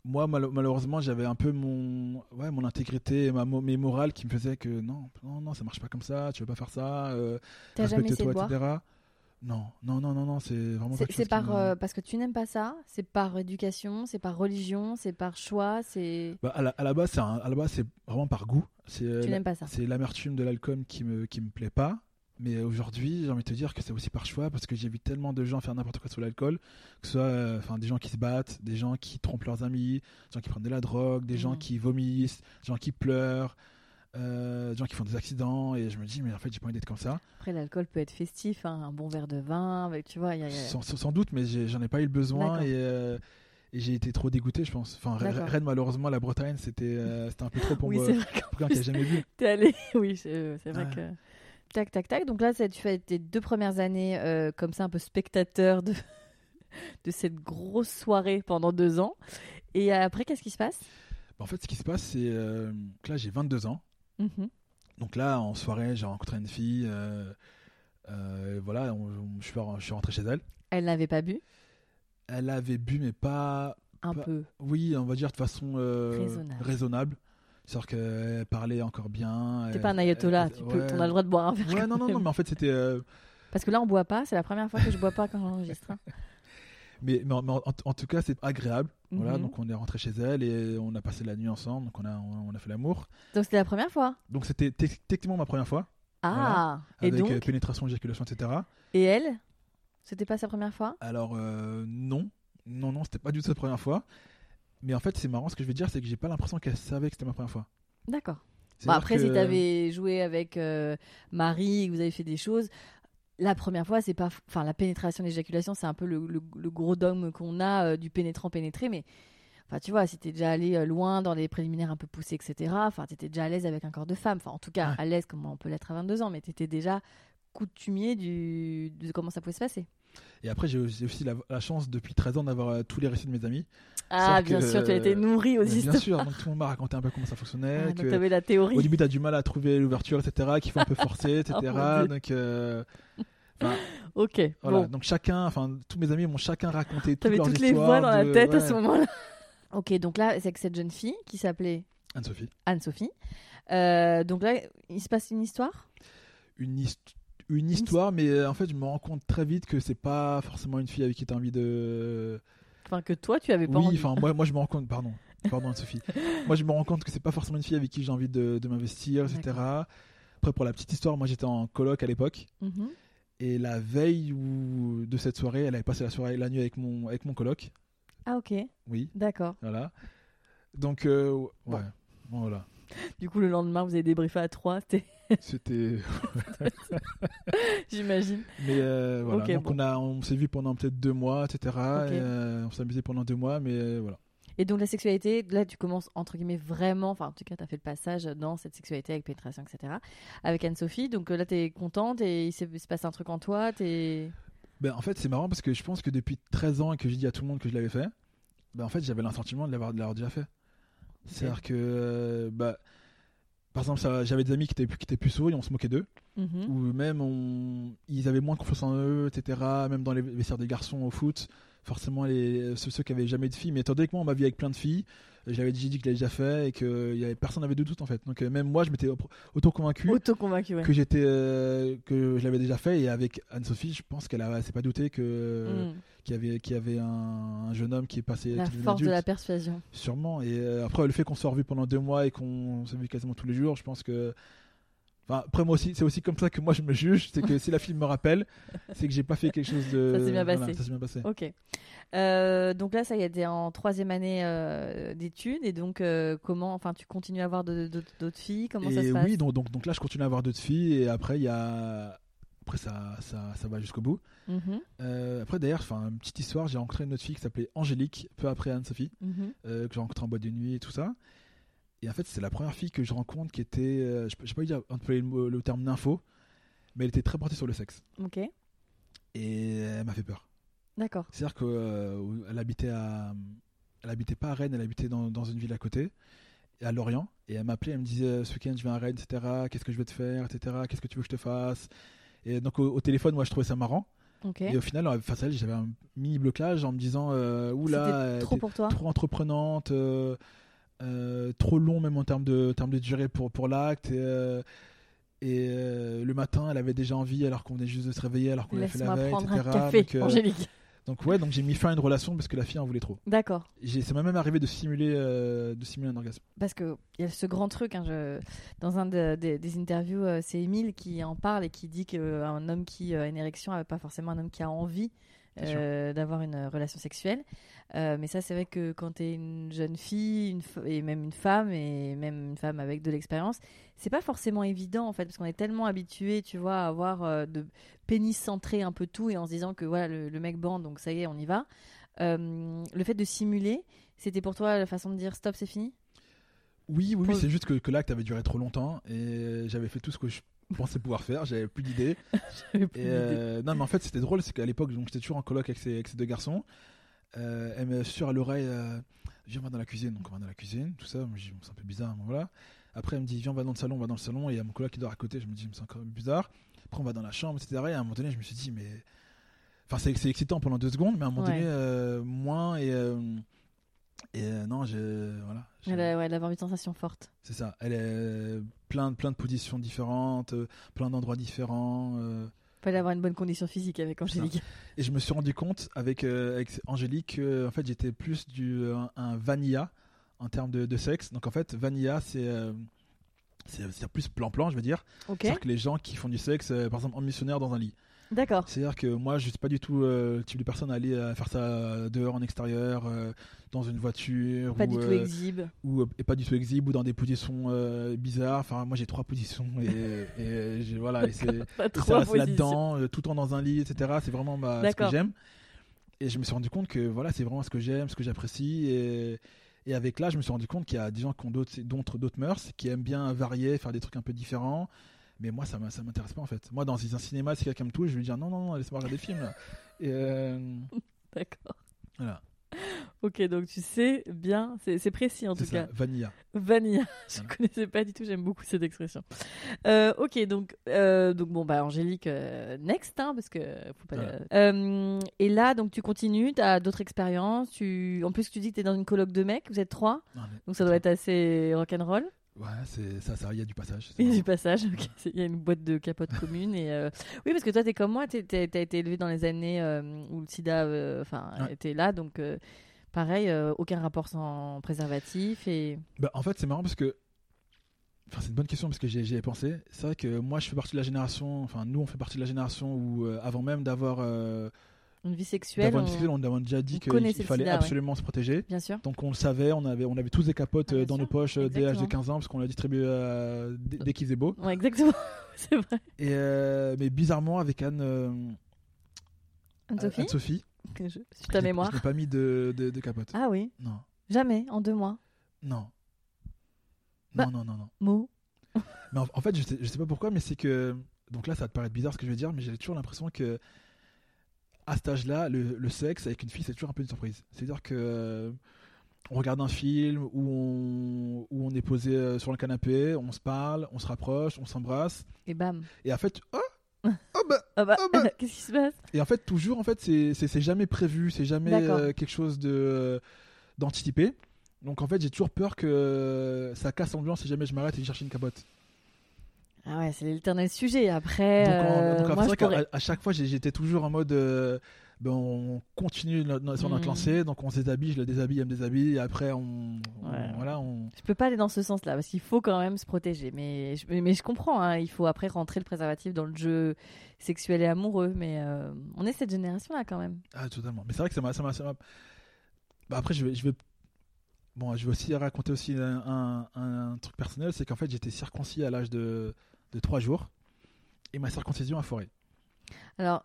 moi, mal- malheureusement, j'avais un peu mon, ouais, mon intégrité, et ma, mes morales qui me faisaient que non, non, non, ça marche pas comme ça. Tu veux pas faire ça. respecte-toi, boire? etc. Non, non, non, non, non, c'est vraiment. C'est par euh, parce que tu n'aimes pas ça. C'est par éducation. C'est par religion. C'est par choix. C'est Bah, à, la, à la base, c'est à la base, c'est vraiment par goût. Euh, tu n'aimes pas ça. C'est l'amertume de l'alcool qui me, qui me plaît pas. Mais aujourd'hui, j'ai envie de te dire que c'est aussi par choix parce que j'ai vu tellement de gens faire n'importe quoi sur l'alcool, que ce soit euh, enfin, des gens qui se battent, des gens qui trompent leurs amis, des gens qui prennent de la drogue, des gens Mhm. qui vomissent, des gens qui pleurent, euh, des gens qui font des accidents. Et je me dis, mais en fait, j'ai pas envie d'être comme ça. Après, l'alcool peut être festif. hein, Un bon verre de vin, avec tu vois. Y a, Sans, doute, mais j'en ai pas eu le besoin et, euh, et j'ai été trop dégoûté, je pense. Enfin, Rennes, malheureusement, la Bretagne, c'était euh, [laughs] c'était un peu trop pour Oui, moi. quelqu'un qui a jamais vu. T'es allé. [laughs] oui, c'est vrai Ouais. que. Tac, tac, tac. Donc là, tu fais tes deux premières années comme ça, un peu spectateur de, [laughs] de cette grosse soirée pendant deux ans. Et après, qu'est-ce qui se passe? Bah, En fait, ce qui se passe, c'est euh, que là, j'ai 22 ans. Mhm. Donc là, en soirée, j'ai rencontré une fille. euh, euh, voilà, on- on- je, suis, je suis rentré chez elle. Elle n'avait pas bu? Elle avait bu, mais pas. Un Pas- peu. Oui, on va dire de façon euh, Raisonnable. raisonnable. C'est-à-dire qu'elle parlait encore bien. T'es pas un ayatollah, elle- tu peux, ouais. as le droit de boire un verre. Ouais, non, non, non, mais en fait, c'était. Parce que là, on boit pas. C'est la première fois que je bois pas quand j'enregistre. hein. [laughs] Mais, mais en, mais en- en tout cas, c'est agréable. Voilà, Mhm. donc on est rentré chez elle et on a passé la nuit ensemble. Donc on a, on a fait l'amour. Donc c'était la première fois. Donc c'était te- techniquement ma première fois. Ah. Et avec donc euh, pénétration, éjaculation, etc. Et elle C'était pas sa première fois Alors euh, non, non, non, c'était pas du tout la première fois. Mais en fait, c'est marrant. Ce que je veux dire, c'est que j'ai pas l'impression qu'elle savait que c'était ma première fois. D'accord. Bon, après, que- si t'avais joué avec euh, Marie que vous avez fait des choses, la première fois, c'est pas. Enfin, la pénétration, l'éjaculation, c'est un peu le, le- le gros dogme qu'on a euh, du pénétrant pénétré, mais. Enfin, tu vois, si t'es déjà allé euh, loin dans les préliminaires un peu poussés, etc., enfin, t'étais déjà à l'aise avec un corps de femme. Enfin, en tout cas, Ouais. à l'aise comme on peut l'être à 22 ans, mais t'étais déjà coutumier du... de comment ça pouvait se passer. Et après, j'ai aussi la, la chance depuis 13 ans d'avoir euh, tous les récits de mes amis. Ah, Sauf bien que, sûr, tu as été nourri aux Mais bien histoires. sûr, donc tout le monde m'a raconté un peu comment ça fonctionnait. Ah, que- donc t'avais la théorie. au début, tu as du mal à trouver l'ouverture, etc., qu'il faut un peu forcer, etc. [laughs] Oh, donc, euh, [laughs] Ok, voilà. bon. donc chacun, enfin, tous mes amis m'ont chacun raconté toutes leurs toutes les histoires voix dans la de- tête à ce moment-là. [laughs] Ok, donc là, c'est que cette jeune fille qui s'appelait Anne-Sophie. Anne-Sophie. Euh, donc là, il se passe une histoire? Une, hist- une histoire, mais euh, en fait, je me rends compte très vite que c'est pas forcément une fille avec qui tu as envie de. Enfin, que toi, tu avais pas Oui, envie. enfin, moi, moi, je me rends compte, pardon, [laughs] pardon, Anne-Sophie. moi, je me rends compte que c'est pas forcément une fille avec qui j'ai envie de, de m'investir, etc. Après, pour la petite histoire, moi, j'étais en coloc à l'époque. Mhm. Et la veille où- de cette soirée, elle avait passé la soirée, la nuit avec mon, avec mon coloc. Ah, ok, Oui, d'accord. voilà. Donc, euh, ouais, Bon. bon, voilà. Du coup, le lendemain, vous avez débriefé à trois, c'était- C'était. [laughs] j'imagine. Mais euh, voilà. Donc, bon. on, a, on s'est vu pendant peut-être deux mois, etc. Et, euh, on s'est amusé pendant deux mois, mais euh, voilà. Et donc, la sexualité, là, tu commences, entre guillemets, vraiment, enfin, en tout cas, tu as fait le passage dans cette sexualité avec pénétration, etc. Avec Anne-Sophie. Donc là, tu es contente et il s'est passe un truc en toi. T'es... Ben, en fait, c'est marrant parce que je pense que depuis 13 ans et que j'ai dit à tout le monde que je l'avais fait, ben, en fait, j'avais l'insentiment de l'avoir de l'avoir déjà fait. C'est-à-dire que, bah, par exemple, j'avais des amis qui étaient, qui étaient puceaux et on se moquait d'eux. Mhm. ou même on... ils avaient moins confiance en eux, etc. Même dans les vestiaires des garçons au foot, forcément les... ceux, ceux qui avaient jamais de filles. Mais étant donné que moi on m'a vu avec plein de filles, j'avais déjà dit que je l'avais déjà fait et que y avait... personne n'avait de doute en fait. Donc euh, même moi je m'étais auto-convaincu ouais. que j'étais euh, que je l'avais déjà fait et avec Anne-Sophie, je pense qu'elle s'est pas douté que Mm. qu'il y avait qu'il y avait un... un jeune homme qui est passé La force de la persuasion. Sûrement. Et euh, après, le fait qu'on soit revu pendant deux mois et qu'on s'est vu quasiment tous les jours, je pense que. Enfin, après, moi aussi, c'est aussi comme ça que moi je me juge. C'est que si la fille me rappelle, c'est que j'ai pas fait quelque chose de. Ça s'est bien Voilà, passé. ça s'est bien passé. Ok. Euh, donc là, ça y est, t'es en troisième année euh, d'études et donc euh, comment, enfin, tu continues à avoir d'autres filles? Comment ça se passe? oui, donc, donc, donc là, je continue à avoir d'autres filles. Et après, il y a. après, ça, ça, ça va jusqu'au bout. Mhm, Euh, après, d'ailleurs, enfin, une petite histoire, j'ai rencontré une autre fille qui s'appelait Angélique, peu après Anne-Sophie, mhm. euh, que j'ai rencontrée en boîte de nuit et tout ça. Et en fait, c'est la première fille que je rencontre qui était, euh, je ne sais pas dire employer le, le terme nympho, mais elle était très portée sur le sexe. Ok, Et elle m'a fait peur. d'accord. C'est-à-dire qu'elle habitait à. Elle habitait pas à Rennes, elle habitait dans, dans une ville à côté, à Lorient. Et elle m'appelait, elle me disait ce week-end je viens à Rennes, etc. Qu'est-ce que je vais te faire, etc. Qu'est-ce que tu veux que je te fasse? Et donc au, au téléphone, moi je trouvais ça marrant. Et au final, euh, face à elle, j'avais un mini blocage en me disant euh, Oula, euh, trop pour toi. trop entreprenante, euh, euh, trop long même en termes de, termes de durée pour, pour l'acte. Et, euh, et, euh, le matin, elle avait déjà envie alors qu'on venait juste de se réveiller, alors qu'on l'avait fait la veille, prendre etc. un café, Donc, Angélique. donc ouais, donc j'ai mis fin à une relation parce que la fille en voulait trop. D'accord. Ça m'a même arrivé de simuler, de simuler un orgasme. Parce qu'il y a ce grand truc, hein, je- dans un de- de- des interviews, c'est Émile qui en parle et qui dit qu'un homme qui a une érection n'est pas forcément un homme qui a envie. Euh, d'avoir une relation sexuelle. Euh, mais ça, c'est vrai que quand tu es une jeune fille une et même une femme, et même une femme avec de l'expérience, c'est pas forcément évident en fait, parce qu'on est tellement habitué, tu vois, à avoir euh, de pénis centré un peu tout et en se disant que voilà, le, le mec bande, donc ça y est, on y va. Euh, le fait de simuler, c'était pour toi la façon de dire stop, c'est fini? Oui, oui, c'est juste que, que l'acte avait duré trop longtemps et j'avais fait tout ce que je pensais pouvoir faire, j'avais plus [laughs] d'idées. Euh, non, mais en fait, c'était drôle, c'est qu'à l'époque, j'étais toujours en coloc avec ces, avec ces deux garçons. Euh, elle me susurre à l'oreille, euh, viens, on va dans la cuisine. Donc on va dans la cuisine, tout ça. Je dis, Bon, c'est un peu bizarre, mais voilà. Après, elle me dit, viens, on va dans le salon, on va dans le salon. Et il y a mon coloc qui dort à côté. Je me dis, c'est encore bizarre. Après, on va dans la chambre, etc. Et à un moment donné, je me suis dit, mais. Enfin, c'est excitant pendant deux secondes, mais à un moment Ouais. donné, euh, moins. Et, et euh, non, j'ai. Voilà. Elle, a- ouais, elle une sensation forte. C'est ça. Elle est plein, de- plein de positions différentes, euh, plein d'endroits différents. euh, Fallait avoir une bonne condition physique avec Angélique. Et je me suis rendu compte avec, euh, avec Angélique que en fait, j'étais plus du, euh, un vanilla en termes de, de sexe. Donc en fait, vanilla, c'est euh, c'est plus plan-plan, je veux dire. C'est-à-dire que les gens qui font du sexe, euh, par exemple, en missionnaire dans un lit. D'accord. C'est-à-dire que moi, je suis pas du tout euh, le type de personne à aller euh, faire ça dehors, en extérieur, euh, dans une voiture. Pas ou, du tout euh, exhibe. ou et pas du tout exhibe ou dans des positions bizarres. Enfin, moi, j'ai trois positions et, et j'ai- voilà. Et c'est [laughs] là-dedans, tout le temps dans un lit, etc. C'est vraiment ma- ce que j'aime. Et je me suis rendu compte que voilà, c'est vraiment ce que j'aime, ce que j'apprécie. Et, et avec là, je me suis rendu compte qu'il y a des gens qui ont d'autres mœurs, qui aiment bien varier, faire des trucs un peu différents. Mais moi, ça ça m'intéresse pas en fait. Moi, dans un cinéma, si quelqu'un me touche, je vais lui dire non, non, non, laisse-moi regarder des films. là. [laughs] Et euh, D'accord. voilà, Ok, donc tu sais bien, c'est précis en tout ça, cas. Vanilla. Vanilla, [laughs] je Voilà. connaissais pas du tout, j'aime beaucoup cette expression. Euh, ok, donc, euh, donc bon, bah Angélique, euh, next, hein, parce que faut pas. Voilà. Et là, donc tu continues, tu as d'autres expériences. Tu... En plus, tu dis que tu es dans une coloc de mecs, vous êtes trois, Non, donc ça doit être assez rock'n'roll. Ouais, c'est ça, ça, il y a du passage. Il y a du passage, ok. [laughs] Il y a une boîte de capote commune. Et euh, Oui, parce que toi, tu es comme moi, tu as été élevé dans les années euh, où le sida euh, Ouais. était là, donc pareil, aucun rapport sans préservatif. Et... Bah, en fait, c'est marrant parce que. Enfin, c'est une bonne question parce que j'y ai pensé. C'est vrai que moi, je fais partie de la génération. Enfin, nous, on fait partie de la génération où, avant même d'avoir Une vie sexuelle, d'avoir une on- sexualité, on avait déjà dit on qu'il fallait sida, ouais. absolument se protéger. bien sûr. Donc, on le savait, on avait, on avait tous des capotes Ah, euh, dans sûr, nos poches euh, dès l'âge de exactement. 15 ans parce qu'on l'a distribué euh, dès, dès qu'il faisait beau. Ouais, exactement, [laughs] c'est vrai. Et, euh, mais bizarrement, avec Anne, euh, Anne-Sophie, Anne-Sophie, je suis ta mémoire. je n'ai pas mis de, de, de capote. Ah oui, Non, jamais, en deux mois. non. Bah- Non, non, non, non. Mot. Mais en, en fait, je sais, je sais pas pourquoi, mais c'est que. Donc là, ça va te paraître bizarre ce que je vais dire, mais j'ai toujours l'impression que. À cet âge-là, le, le sexe avec une fille, c'est toujours un peu une surprise. C'est-à-dire que. euh, on regarde un film où on, où on est posé euh, sur le canapé, on se parle, on se rapproche, on s'embrasse. Et bam. Et en fait, oh, [laughs] oh bah, Ah bah, Ah bah. [laughs] qu'est-ce qui se passe? Et en fait, toujours, en fait, c'est jamais prévu, c'est jamais euh, quelque chose de d'anticipé. Donc en fait, j'ai toujours peur que ça casse l'ambiance si jamais je m'arrête et que je cherche une capote. Ah ouais, c'est l'éternel sujet. Après, Donc, en- euh, donc, moi, c'est je pourrais... à chaque fois, j'étais toujours en mode. euh, ben, on continue notre- sur notre Mhm. lancée, donc on se déshabille, je le déshabille, elle me déshabille, et après on, on- Ouais. voilà, on. Je peux pas aller dans ce sens-là parce qu'il faut quand même se protéger. Mais je, mais, je comprends, hein, il faut après rentrer le préservatif dans le jeu sexuel et amoureux. Mais euh, on est cette génération-là quand même. Ah totalement. Mais c'est vrai que ça m'a, ça Bah, après, je vais, je vais, bon, je vais aussi raconter aussi un, un- un truc personnel, c'est qu'en fait, j'étais circoncis à l'âge de de trois jours, et ma circoncision a foiré. Alors,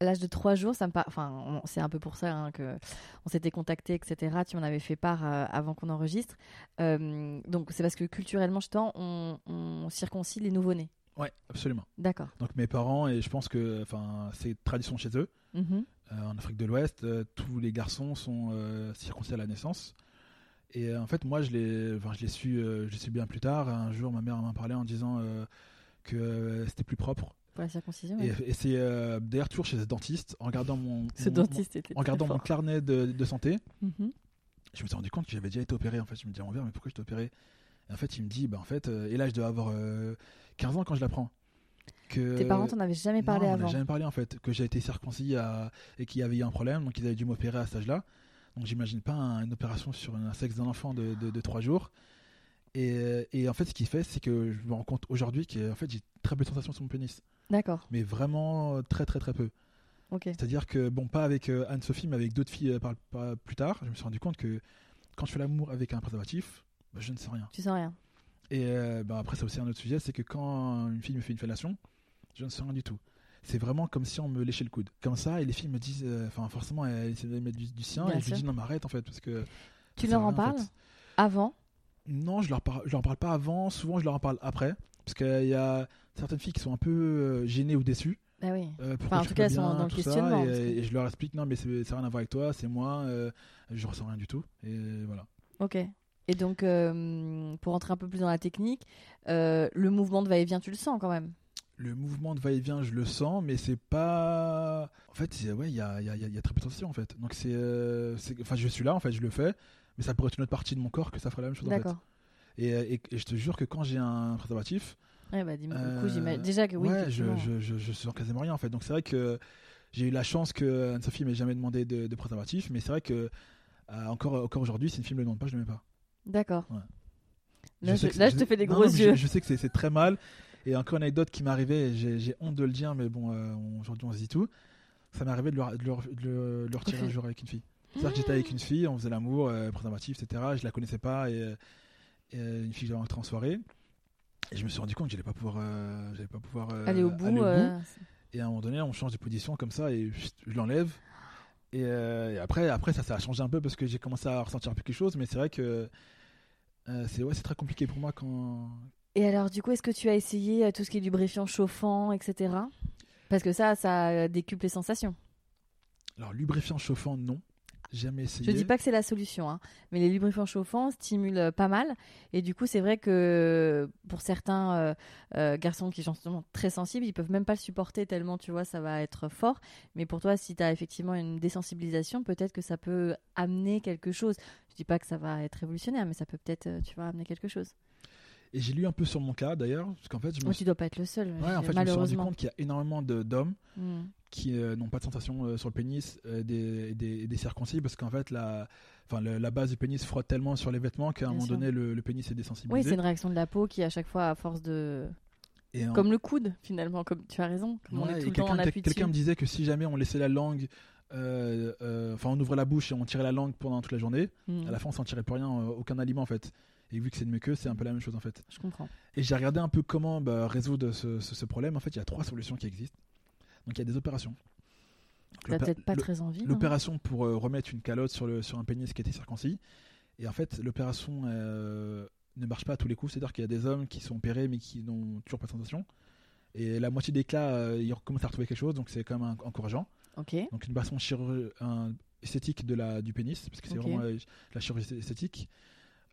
à l'âge de 3 jours, ça me par- enfin, on- c'est un peu pour ça hein, que on s'était contacté, etc. Tu m'en avais fait part euh, avant qu'on enregistre. Euh, donc, c'est parce que culturellement, chez toi, on, on circoncie les nouveau-nés. Ouais, absolument. D'accord. Donc mes parents, et je pense que enfin, c'est tradition chez eux, Mhm. euh, en Afrique de l'Ouest, euh, tous les garçons sont euh, circoncis à la naissance. Et euh, en fait, moi, je l'ai enfin, je l'ai su, euh, je l'ai su bien plus tard. Un jour, ma mère m'a parlé en disant euh, que c'était plus propre. Pour la circoncision. Et, ouais. et c'est d'ailleurs toujours chez ce dentiste, en regardant mon, Ce mon- dentiste était en regardant mon carnet de, de santé, Mhm. je me suis rendu compte que j'avais déjà été opéré. En fait, je me dis envers, mais pourquoi je t'ai opéré? Et en fait, il me dit, bah en fait, et là, je dois avoir euh, 15 ans quand je l'apprends. Que Tes parents t'en avaient jamais parlé non, on avant. jamais parlé en fait, que j'ai été circoncis à- et qu'il y avait eu un problème, donc ils avaient dû m'opérer à cet âge-là. Donc j'imagine pas un- une opération sur un sexe d'un enfant de, de, de 3 jours. Et, et en fait, ce qui fait, c'est que je me rends compte aujourd'hui que en fait, j'ai très peu de sensations sur mon pénis, D'accord. mais vraiment euh, très très très peu. Ok. C'est-à-dire que, bon, pas avec euh, Anne-Sophie, mais avec d'autres filles euh, par, par- plus tard, je me suis rendu compte que quand je fais l'amour avec un préservatif, bah, je ne sais rien. Tu sens rien. Et euh, bah, après, c'est aussi un autre sujet, c'est que quand une fille me fait une fellation, je ne sais rien du tout. C'est vraiment comme si on me léchait le coude. Comme ça, et les filles me disent, euh, enfin, forcément, elles essaient de mettre du, du sien, Bien et je sûr. dis, non, mais arrête, en fait, parce que. Tu leur en parles fait. avant? Non, je leur, par- je leur parle pas avant, souvent, je leur en parle après. Parce qu'il y a certaines filles qui sont un peu euh, gênées ou déçues. Ah oui. Euh, Enfin, en tout cas, elles sont dans le ça, questionnement, Et, je leur explique, non, mais c'est- ça n'a rien à voir avec toi, c'est moi, euh, je ressens rien du tout. Et voilà. Ok. Et donc, euh, pour rentrer un peu plus dans la technique, le mouvement de va-et-vient, tu le sens quand même? Le mouvement de va-et-vient, je le sens, mais c'est pas. En fait, ouais, il y a, y, a, y a très peu de sensations en fait. Donc c'est, euh, c'est- enfin, je suis là, en fait, je le fais, mais ça pourrait être une autre partie de mon corps que ça ferait la même chose en fait. D'accord. Et, et- et je te jure que quand j'ai un préservatif, Ouais, bah, dis-moi, du coup, Euh, j'imagine. Déjà que oui, ouais, je, je, je, je sens quasiment rien en fait. Donc c'est vrai que j'ai eu la chance que Anne-Sophie m'ait jamais demandé de, de préservatif, mais c'est vrai que euh, encore, encore aujourd'hui, si une fille me le demande pas, je le mets pas. D'accord. Ouais. Là, je, là, te fais des gros non, yeux. Je, je sais que c'est très mal. Et encore une anecdote qui m'est arrivée, et j'ai honte de le dire, mais bon, euh, aujourd'hui on se dit tout. Ça m'est arrivé de le, de le- de de le retirer un jour avec une fille. C'est-à-dire que j'étais avec une fille, on faisait l'amour, euh, préservatif, etc. Je la connaissais pas, et, euh, et, une fille que j'avais rencontrée en soirée. Et je me suis rendu compte que j'allais pas pouvoir, euh, j'allais pas pouvoir euh, Aller au bout. aller au Et à un moment donné, on change de position comme ça, et je l'enlève. Et, et après, après ça, ça a changé un peu parce que j'ai commencé à ressentir un peu quelque chose, mais c'est vrai que euh, c'est ouais, c'est très compliqué pour moi quand, Et alors, du coup, est-ce que tu as essayé euh, tout ce qui est lubrifiant, chauffant, etc. Parce que ça, ça euh, décuple les sensations. Alors, lubrifiant chauffant, non. Jamais essayé. Je dis pas que c'est la solution, hein, mais les lubrifiants chauffants stimulent euh, pas mal. Et du coup, c'est vrai que pour certains euh, euh, garçons qui sont très sensibles, ils peuvent même pas le supporter tellement, tu vois, ça va être fort. Mais pour toi, si tu as effectivement une désensibilisation, peut-être que ça peut amener quelque chose. Je dis pas que ça va être révolutionnaire, mais ça peut peut-être, tu vois, amener quelque chose. Et j'ai lu un peu sur mon cas d'ailleurs, parce qu'en fait, je me Oh, suis... tu dois pas être le seul, Ouais, je- en fait, je me suis rendu compte qu'il y a énormément d'hommes Hmm. qui euh, n'ont pas de sensation euh, sur le pénis euh, des, des, des circoncis, parce qu'en fait, la, enfin, le- la base du pénis frotte tellement sur les vêtements qu'à un Bien moment sûr. donné, le, le pénis est Oui, désensibilisé. c'est une réaction de la peau qui, à chaque fois, à force de. Et en- Comme le coude, finalement, comme tu as raison. Ouais, quelqu'un me disait que si jamais on laissait la langue, euh, euh, enfin on ouvrait la bouche et on tirait la langue pendant toute la journée, Hmm. à la fin on sentirait plus rien, euh, aucun aliment en fait. Et vu que c'est une muqueuse, c'est un peu la même chose en fait. Je comprends. Et j'ai regardé un peu comment bah, résoudre ce, ce- ce problème. En fait, il y a trois solutions qui existent. Donc il y a des opérations. T'as peut-être pas très envie. L'opération pour euh, remettre une calotte sur, le, sur un pénis qui était circoncis. Et en fait, l'opération euh, ne marche pas à tous les coups. C'est-à-dire qu'il y a des hommes qui sont opérés mais qui n'ont toujours pas de sensation. Et la moitié des cas, euh, ils recommencent à retrouver quelque chose. Donc c'est quand même en- encourageant. Ok. Donc une façon chirur- un- esthétique de la, du pénis, parce que c'est vraiment la chirurgie esthétique.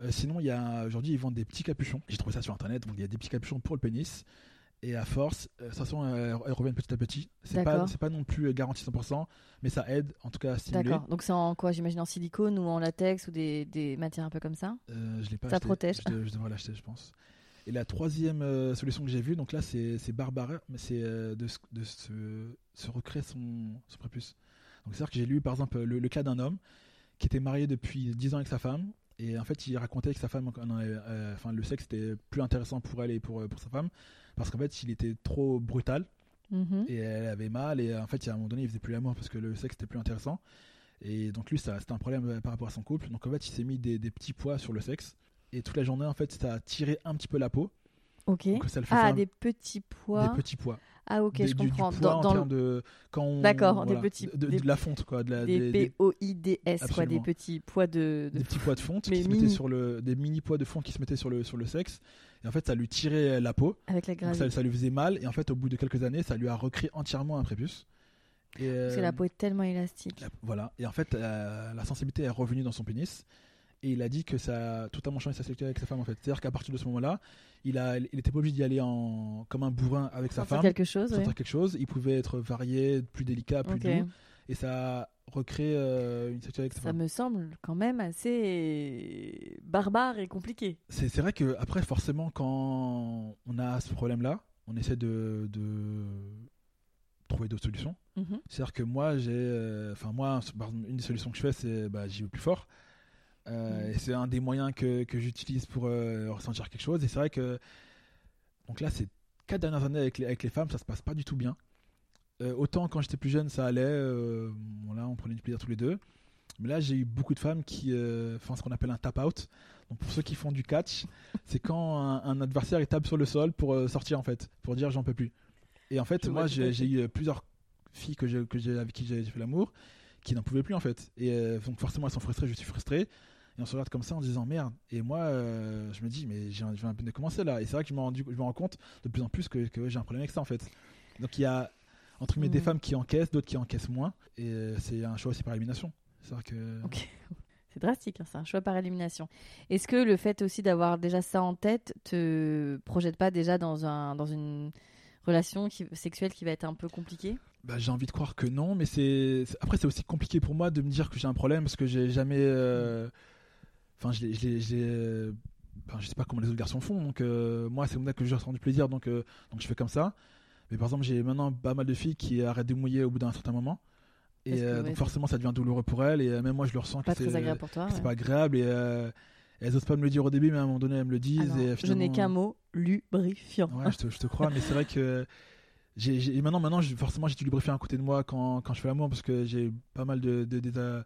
Euh, sinon, il y a aujourd'hui, ils vendent des petits capuchons. J'ai trouvé ça sur internet. Donc il y a des petits capuchons pour le pénis. Et à force, euh, de toute façon, elles, reviennent petit à petit. C'est pas, c'est pas non plus euh, garanti 100%, mais ça aide en tout cas à stimuler. D'accord. Donc c'est en quoi J'imagine en silicone ou en latex ou des, des matières un peu comme ça? Euh, je l'ai pas Ça acheté. protège. Je, de- je devrais l'acheter, je pense. Et la troisième solution que j'ai vue, donc là, c'est Barbara, mais c'est de, se- de se, se recréer son, son prépuce. Donc c'est-à-dire que j'ai lu, par exemple, le, le cas d'un homme qui était marié depuis 10 ans avec sa femme. Et en fait, il racontait que sa femme, euh, enfin, le sexe était plus intéressant pour elle et pour, euh, pour sa femme, parce qu'en fait, il était trop brutal Mhm. et elle avait mal. Et en fait, à un moment donné, il faisait plus l'amour parce que le sexe était plus intéressant. Et donc lui, ça, c'était un problème euh, par rapport à son couple. Donc en fait, il s'est mis des, des petits poids sur le sexe. Et toute la journée, en fait, ça a tiré un petit peu la peau. Ok. Donc ça le fait Ah, faire des petits pois. des petits pois. Ah, ok, Des- je du- du comprends. poids Dans, en termes de quand on- D'accord, des petits- de, de- la fonte quoi, de la- des des, des- P-O-I-D-S, quoi, des petits pois de. de- des petits pois de fonte [laughs] Mais qui se mettaient sur le des mini pois de fonte qui se mettaient sur le sur le sexe et en fait ça lui tirait la peau Avec la ça, ça lui faisait mal et en fait au bout de quelques années ça lui a recréé entièrement un prépuce et Parce que euh, la peau est tellement élastique. la- voilà et en fait euh, la sensibilité est revenue dans son pénis et il a dit que ça a totalement changé sa sexualité avec sa femme en fait c'est à dire qu'à partir de ce moment là il a il était pas obligé d'y aller en comme un bourrin avec sa femme quelque chose, sentir ouais. quelque chose il pouvait être varié plus délicat plus Ok. doux et ça a recréé euh, une sexualité avec sa Ça femme me semble quand même assez barbare et compliqué. C'est vrai que après forcément quand on a ce problème-là, on essaie de, de trouver d'autres solutions. Mhm. C'est-à-dire que moi j'ai, euh, enfin moi, une des solutions que je fais, c'est bah, j'y vais plus fort. Euh, c'est un des moyens que, que j'utilise pour euh, ressentir quelque chose. Et c'est vrai que donc là, ces quatre dernières années avec les, avec les femmes, ça se passe pas du tout bien. Euh, autant quand j'étais plus jeune, ça allait. euh, bon, là, on prenait du plaisir tous les deux. Mais là, j'ai eu beaucoup de femmes qui font ce qu'on appelle un tap out. Donc pour ceux qui font du catch, [laughs] c'est quand un, un adversaire il tape sur le sol pour sortir en fait, pour dire j'en peux plus. Et en fait, Je moi j'ai eu plusieurs filles que que avec qui j'ai fait l'amour qui n'en pouvaient plus en fait. Et donc forcément elles sont frustrées, je suis frustré. Et on se regarde comme ça en disant merde. Et moi euh, je me dis mais j'ai je viens à peine de commencer là. Et c'est vrai que je me, rends, je me rends compte de plus en plus que, que j'ai un problème avec ça en fait. Donc il y a entre guillemets des Mhm. femmes qui encaissent, d'autres qui encaissent moins. Et euh, c'est un choix aussi par élimination. C'est vrai que Ok. [laughs] C'est drastique, hein, c'est un choix par élimination. Est-ce que le fait aussi d'avoir déjà ça en tête te projette pas déjà dans, un, dans une relation qui- sexuelle qui va être un peu compliquée? Bah, j'ai envie de croire que non, mais c'est c'est- après c'est aussi compliqué pour moi de me dire que j'ai un problème parce que j'ai jamais, euh, enfin je l'ai- euh, enfin je sais pas comment les autres garçons font, donc euh, moi c'est comme ça que je ressens du plaisir, donc euh, donc je fais comme ça. Mais par exemple j'ai maintenant pas mal de filles qui arrêtent de mouiller au bout d'un certain moment, et que, euh, donc c'est- forcément ça devient douloureux pour elles, et même moi je le ressens que Pas c'est très agréable pour toi que c'est ouais. pas agréable, et elles osent pas me le dire au début, mais à un moment donné elles me le disent. Alors, et Je n'ai qu'un mot, lubrifiant. Ouais, je te, je te crois, mais c'est vrai que j'ai- maintenant, maintenant, forcément, j'ai du lubrifiant à côté de moi quand, quand je fais l'amour parce que j'ai pas mal de, de, de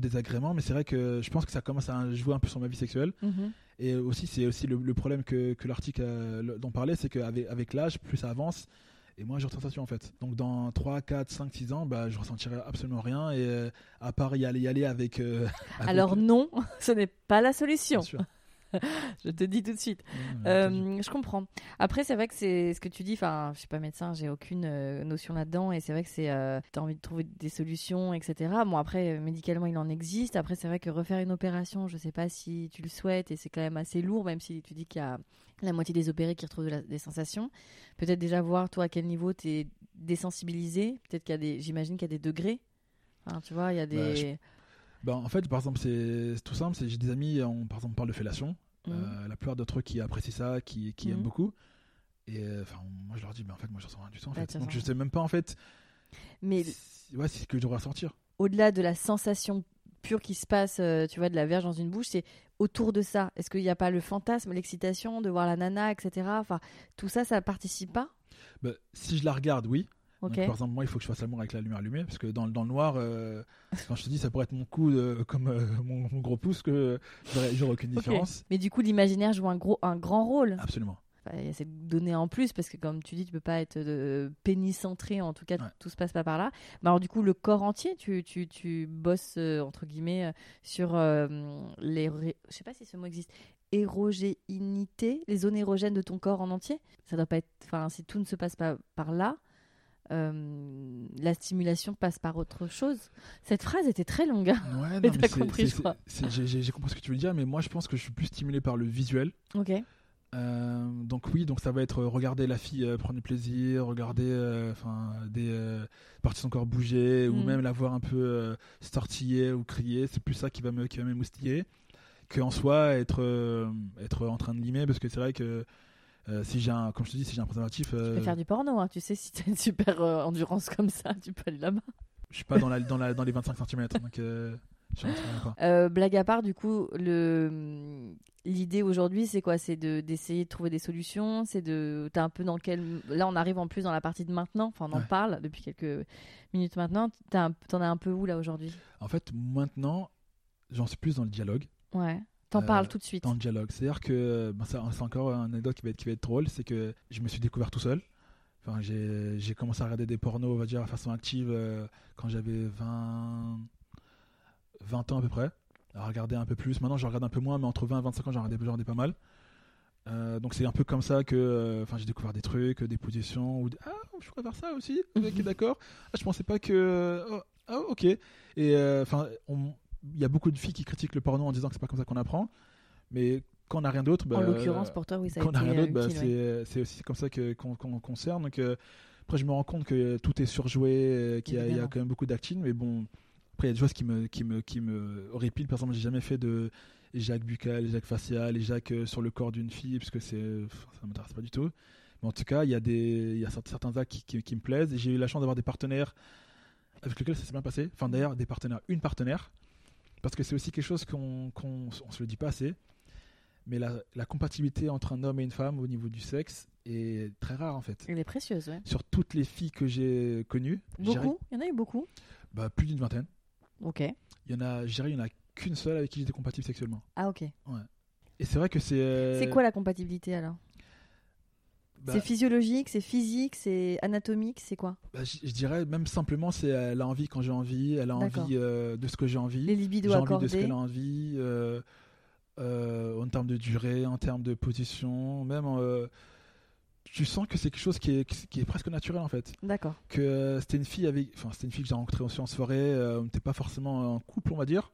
désagréments. Mais c'est vrai que je pense que ça commence à jouer un peu sur ma vie sexuelle. Mhm. Et aussi, c'est aussi le, le problème que, que l'article euh, dont parlait, c'est qu'avec avec l'âge, plus ça avance. Et moi, j'ai sensation en fait. Donc, dans 3, 4, 5, 6 ans, bah, je ressentirai absolument rien. Et euh, à part y aller, y aller avec. euh, [laughs] avec- Alors non, [laughs] ce n'est pas la bien solution. sûr. [laughs] Je te dis tout de suite. Euh, je comprends. Après, c'est vrai que c'est ce que tu dis. Enfin, je suis pas médecin, j'ai aucune euh, notion là-dedans, et c'est vrai que c'est, euh, t'as envie de trouver des solutions, etc. Bon, après, euh, médicalement, il en existe. Après, c'est vrai que refaire une opération, je sais pas si tu le souhaites, et c'est quand même assez lourd, même si tu dis qu'il y a la moitié des opérés qui retrouvent de la- des sensations. Peut-être déjà voir toi à quel niveau tu es désensibilisé. Peut-être qu'il y a des, j'imagine qu'il y a des degrés. Enfin, tu vois, il y a des. Bah, je- Ben, en fait, par exemple, c'est tout simple. J'ai des amis, on, par exemple, on parle de fellation. Mhm. Euh, la plupart d'entre eux qui apprécient ça, qui, qui Mhm. aiment beaucoup. Et euh, enfin, moi je leur dis, mais en fait, moi je ressens rien du tout. En Bah, fait. Donc je sais même pas en fait. Mais Ouais, c'est ce que je devrais ressentir. au-delà de la sensation pure qui se passe, euh, tu vois, de la verge dans une bouche, c'est autour de ça. Est-ce qu'il n'y a pas le fantasme, l'excitation de voir la nana, etc. Enfin, tout ça, ça participe pas? Bah, si je la regarde, oui. Donc, par exemple, moi, il faut que je fasse l'amour avec la lumière allumée, parce que dans, dans le noir, euh, quand je te dis, ça pourrait être mon coup de- comme euh, mon, mon gros pouce, que j'aurais aucune différence. Mais du coup, l'imaginaire joue un, gros, un grand rôle. Absolument. Enfin, Il y a cette donnée en plus, parce que comme tu dis, tu peux pas être euh, pénicentré, en tout cas, Ouais. tout se passe pas par là. Mais alors, du coup, le corps entier, tu, tu, tu bosses, euh, entre guillemets, euh, sur euh, les. ré- Je sais pas si ce mot existe. Érogénité, les zones érogènes de ton corps en entier? Ça doit pas être. Enfin, si tout ne se passe pas par là. Euh, la stimulation passe par autre chose. Cette phrase était très longue. hein. Ouais, [laughs] t'as compris, je crois. J'ai compris ce que tu veux dire, mais moi, je pense que je suis plus stimulé par le visuel. Ok. Euh, donc oui, donc ça va être euh, regarder la fille euh, prendre du plaisir, regarder enfin des parties de son corps bouger ou Mm. même la voir un peu se tortiller ou crier. C'est plus ça qui va me qui va m'émoustiller que en soi être être en train de limer parce que c'est vrai que euh, si j'ai un comme je te dis si j'ai un préservatif, Tu euh, peux faire du porno, hein. tu sais, si t'as une super euh, endurance comme ça, tu peux aller là-bas. je suis pas dans la dans la dans les 25 cm donc euh, pas. Blague à part, du coup, le l'idée aujourd'hui, c'est quoi? C'est de d'essayer de trouver des solutions. C'est de t'es un peu dans quel là on arrive en plus dans la partie de maintenant. Enfin, on en Ouais. parle depuis quelques minutes maintenant. T'en as un peu où là aujourd'hui? En fait, maintenant, j'en suis plus dans le dialogue. Ouais. T'en Euh, parles tout de suite. dans le dialogue. C'est-à-dire que c'est encore une anecdote qui va être, qui va être drôle, c'est que je me suis découvert tout seul. Enfin, j'ai, commencé à regarder des pornos, on va dire, de façon active euh, quand j'avais 20, 20 ans à peu près. À regarder un peu plus. Maintenant, je regarde un peu moins, mais entre 20 et 25 ans, j'en regardais, regardais pas mal. Euh, donc c'est un peu comme ça que euh, j'ai découvert des trucs, des positions ou ah je pourrais faire ça aussi. Ok d'accord. Ah, je pensais pas que oh, ah ok. Et enfin on- il y a beaucoup de filles qui critiquent le porno en disant que c'est pas comme ça qu'on apprend. Mais quand on n'a rien d'autre, bah, en l'occurrence, pour toi, oui, ça a quand on n'a rien euh, d'autre, bah, ouais. c'est aussi comme ça qu'on qu'on sert. Donc euh, après je me rends compte que tout est surjoué, euh, qu'il y, a- y quand même beaucoup d'acting, mais bon après il y a des choses qui me qui me qui me horripilent. Par exemple j'ai jamais fait de éjac buccal, éjac facial, euh, sur le corps d'une fille, parce que c'est, ça m'intéresse pas du tout. Mais en tout cas, il y a des, il y a certains actes qui, qui- qui me plaisent. J'ai eu la chance d'avoir des partenaires avec lesquels ça s'est bien passé. Enfin, d'ailleurs, des partenaires, une partenaire, parce que c'est aussi quelque chose qu'on, on se le dit pas assez. Mais la, la compatibilité entre un homme et une femme au niveau du sexe est très rare en fait. Elle est précieuse, ouais. Sur toutes les filles que j'ai connues, Beaucoup? Il y en a eu beaucoup? Bah, plus d'une vingtaine. Ok. Il y en a, il y en a qu'une seule avec qui j'étais compatible sexuellement. Ah, ok. Et c'est vrai que c'est. euh, C'est quoi la compatibilité alors? Bah, C'est physiologique, c'est physique, c'est anatomique, c'est quoi? Bah, je, je dirais même simplement, c'est elle a envie quand j'ai envie, elle a envie euh, de ce que j'ai envie, Les libidos j'ai envie de ce qu'elle a envie, euh, euh, en termes de durée, en termes de position, même. tu sens que c'est quelque chose qui est, qui est presque naturel en fait. D'accord. Que c'était une fille avec, enfin c'était une fille que j'ai rencontrée aussi en soirée, on n'était pas forcément en couple on va dire,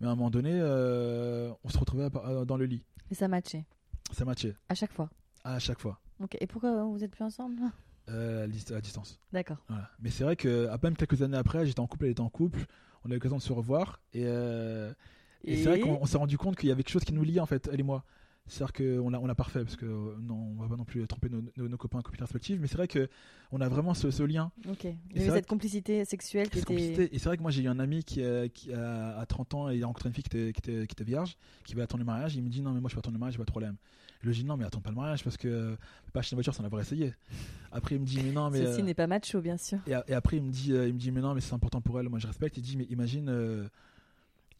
mais à un moment donné, on se retrouvait dans le lit. Et ça matchait Ça matchait à chaque fois. à chaque fois, Et pourquoi vous êtes plus ensemble? Euh, à dist- à distance. D'accord. Voilà. Mais c'est vrai que à peine quelques années après, j'étais en couple, elle était en couple, on a eu l'occasion de se revoir et, euh, et c'est vrai qu'on on s'est rendu compte qu'il y avait quelque chose qui nous liait en fait, elle et moi. C'est-à-dire qu'on l'a on l'a parfait parce que euh, non, on va pas non plus tromper nos, nos, nos copains et copines respectifs, mais c'est vrai que on a vraiment ce, ce lien. Ok. Il y avait cette complicité sexuelle qui était. complicité. Et c'est vrai que moi j'ai eu un ami qui, qui a, à 30 ans et il a rencontré une fille qui était, qui était, qui était vierge, qui va attendre le mariage. Il me dit non mais moi je vais attendre le mariage, j'ai pas de problème. Je lui dis non mais attends pas le mariage parce que euh, pas acheter une voiture sans l'avoir essayé. Après il me dit mais non mais Ceci euh, n'est pas macho, bien sûr. et, après, il me dit, euh, il me dit, mais non, mais c'est important pour elle. Moi, je respecte. Il dit, mais imagine, euh,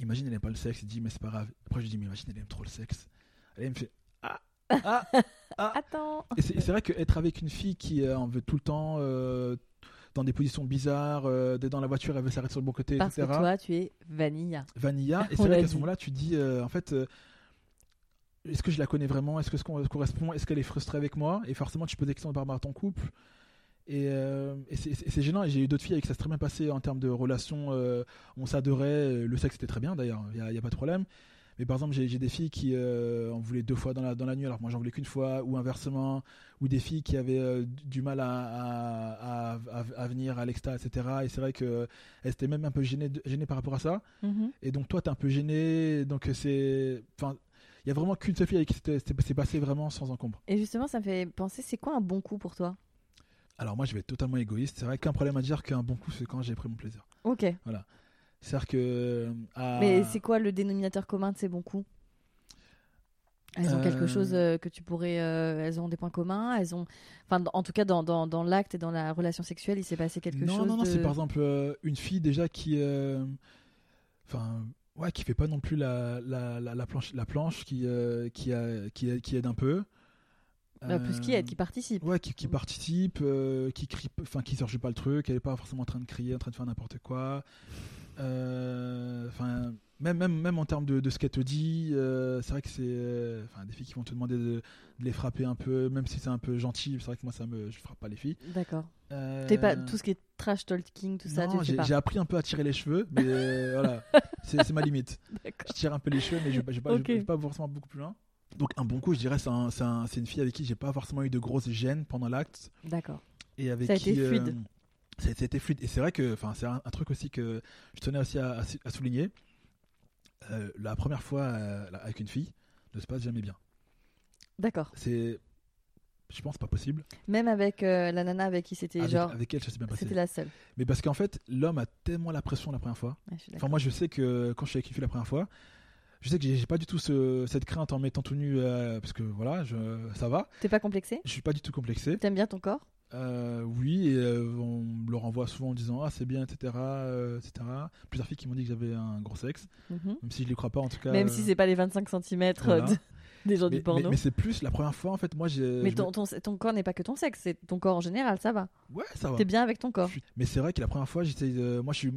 imagine, elle aime pas le sexe. Il dit, mais c'est pas grave. Après, je lui dis, mais imagine, elle aime trop le sexe. Elle me fait, ah, ah, [laughs] ah. Attends. Et c'est vrai qu'être avec une fille qui en veut tout le temps, dans des positions bizarres, euh, d'être dans la voiture, elle veut s'arrêter sur le bon côté, Parce que etc. toi, tu es vanilla. Vanilla. Et [laughs] c'est vrai qu'à ce moment-là, tu dis, euh, en fait. euh, est-ce que je la connais vraiment? Est-ce que ce qu'on correspond Est-ce qu'elle est frustrée avec moi? Et forcément, tu des questions par rapport à ton couple. Et, euh, et c'est- gênant. J'ai eu d'autres filles avec qui ça s'est très bien passé en termes de relations. euh, on s'adorait. euh, Le sexe était très bien d'ailleurs. Il n'y a, pas de problème. Mais par exemple, j'ai des filles qui euh, en voulaient deux fois dans la, dans la nuit, alors que moi j'en voulais qu'une fois, ou inversement. Ou des filles qui avaient du mal à, à, à- à- à venir à l'exta, etc. Et c'est vrai qu'elles étaient même un peu gênées, par rapport à ça. Mhm. Et donc toi, t'es un peu gêné. Donc c'est. Enfin, il y a vraiment qu'une seule fille avec qui c'est passé vraiment sans encombre. Et justement, ça me fait penser, c'est quoi un bon coup pour toi? Alors moi, je vais être totalement égoïste. C'est vrai qu'un problème à dire qu'un bon coup, c'est quand j'ai pris mon plaisir. Ok. C'est-à-dire que. euh, à- Mais c'est quoi le dénominateur commun de ces bons coups? Elles ont quelque Euh, chose euh, que tu pourrais. euh, elles ont des points communs. Elles ont. Enfin, en tout cas, dans, dans, dans l'acte et dans la relation sexuelle, il s'est passé quelque non, chose. non, non, de- c'est par exemple euh, une fille déjà qui. Enfin. Ouais, qui fait pas non plus la, la, la, la planche, la planche qui, euh, qui, a- qui, a- qui aide un peu. Bah, plus qui Euh, aide, qui participe. Ouais, qui, qui participe, euh, qui crie, enfin qui surjoue pas le truc, elle est pas forcément en train de crier, en train de faire n'importe quoi. Euh, Enfin, même, même, même en termes de, de ce qu'elle te dit, euh, c'est vrai que c'est, euh, enfin, des filles qui vont te demander de, de les frapper un peu, même si c'est un peu gentil. C'est vrai que moi, ça me, je frappe pas les filles. D'accord. Euh, T'es pas tout ce qui est trash talking, tout ça, tu non, fais j'ai appris un peu à tirer les cheveux, mais euh, [laughs] voilà, c'est ma limite. D'accord. Je tire un peu les cheveux, mais je vais pas, je vais pas, je Ok. vais pas forcément beaucoup plus loin. Donc un bon coup, je dirais, c'est un- un- une fille avec qui j'ai pas forcément eu de grosses gênes pendant l'acte D'accord. et avec Ça a qui, été euh, fluide. a- ça a été fluide. Et c'est vrai que, enfin, c'est un, un truc aussi que je tenais aussi à souligner. Euh, la première fois euh, avec une fille ne se passe jamais bien. D'accord. C'est, je pense, pas possible. Même avec euh, la nana avec qui c'était Avec, genre. avec elle, ça s'est bien passé. C'était la seule. Mais parce qu'en fait, l'homme a tellement la pression la première fois. Ouais, je suis Enfin, moi, je sais que quand je suis avec une fille la première fois, je sais que j'ai j'ai pas du tout ce- cette crainte en mettant tout nu, euh, parce que voilà, je, ça va. T'es pas complexé? Je suis pas du tout complexé. T'aimes bien ton corps? Euh, oui, et euh, on me le renvoie souvent en disant ah c'est bien, etc., euh, etc. Plusieurs filles qui m'ont dit que j'avais un gros sexe, Mhm. même si je les crois pas en tout cas. Même si c'est pas les 25 cm voilà. des gens mais, du porno. mais- mais c'est plus la première fois en fait. Moi, j'ai. Mais ton, ton, ton corps n'est pas que ton sexe, c'est ton corps en général, ça va. Ouais, ça va. T'es bien avec ton corps. Suis- Mais c'est vrai que la première fois, j'étais. moi, je suis.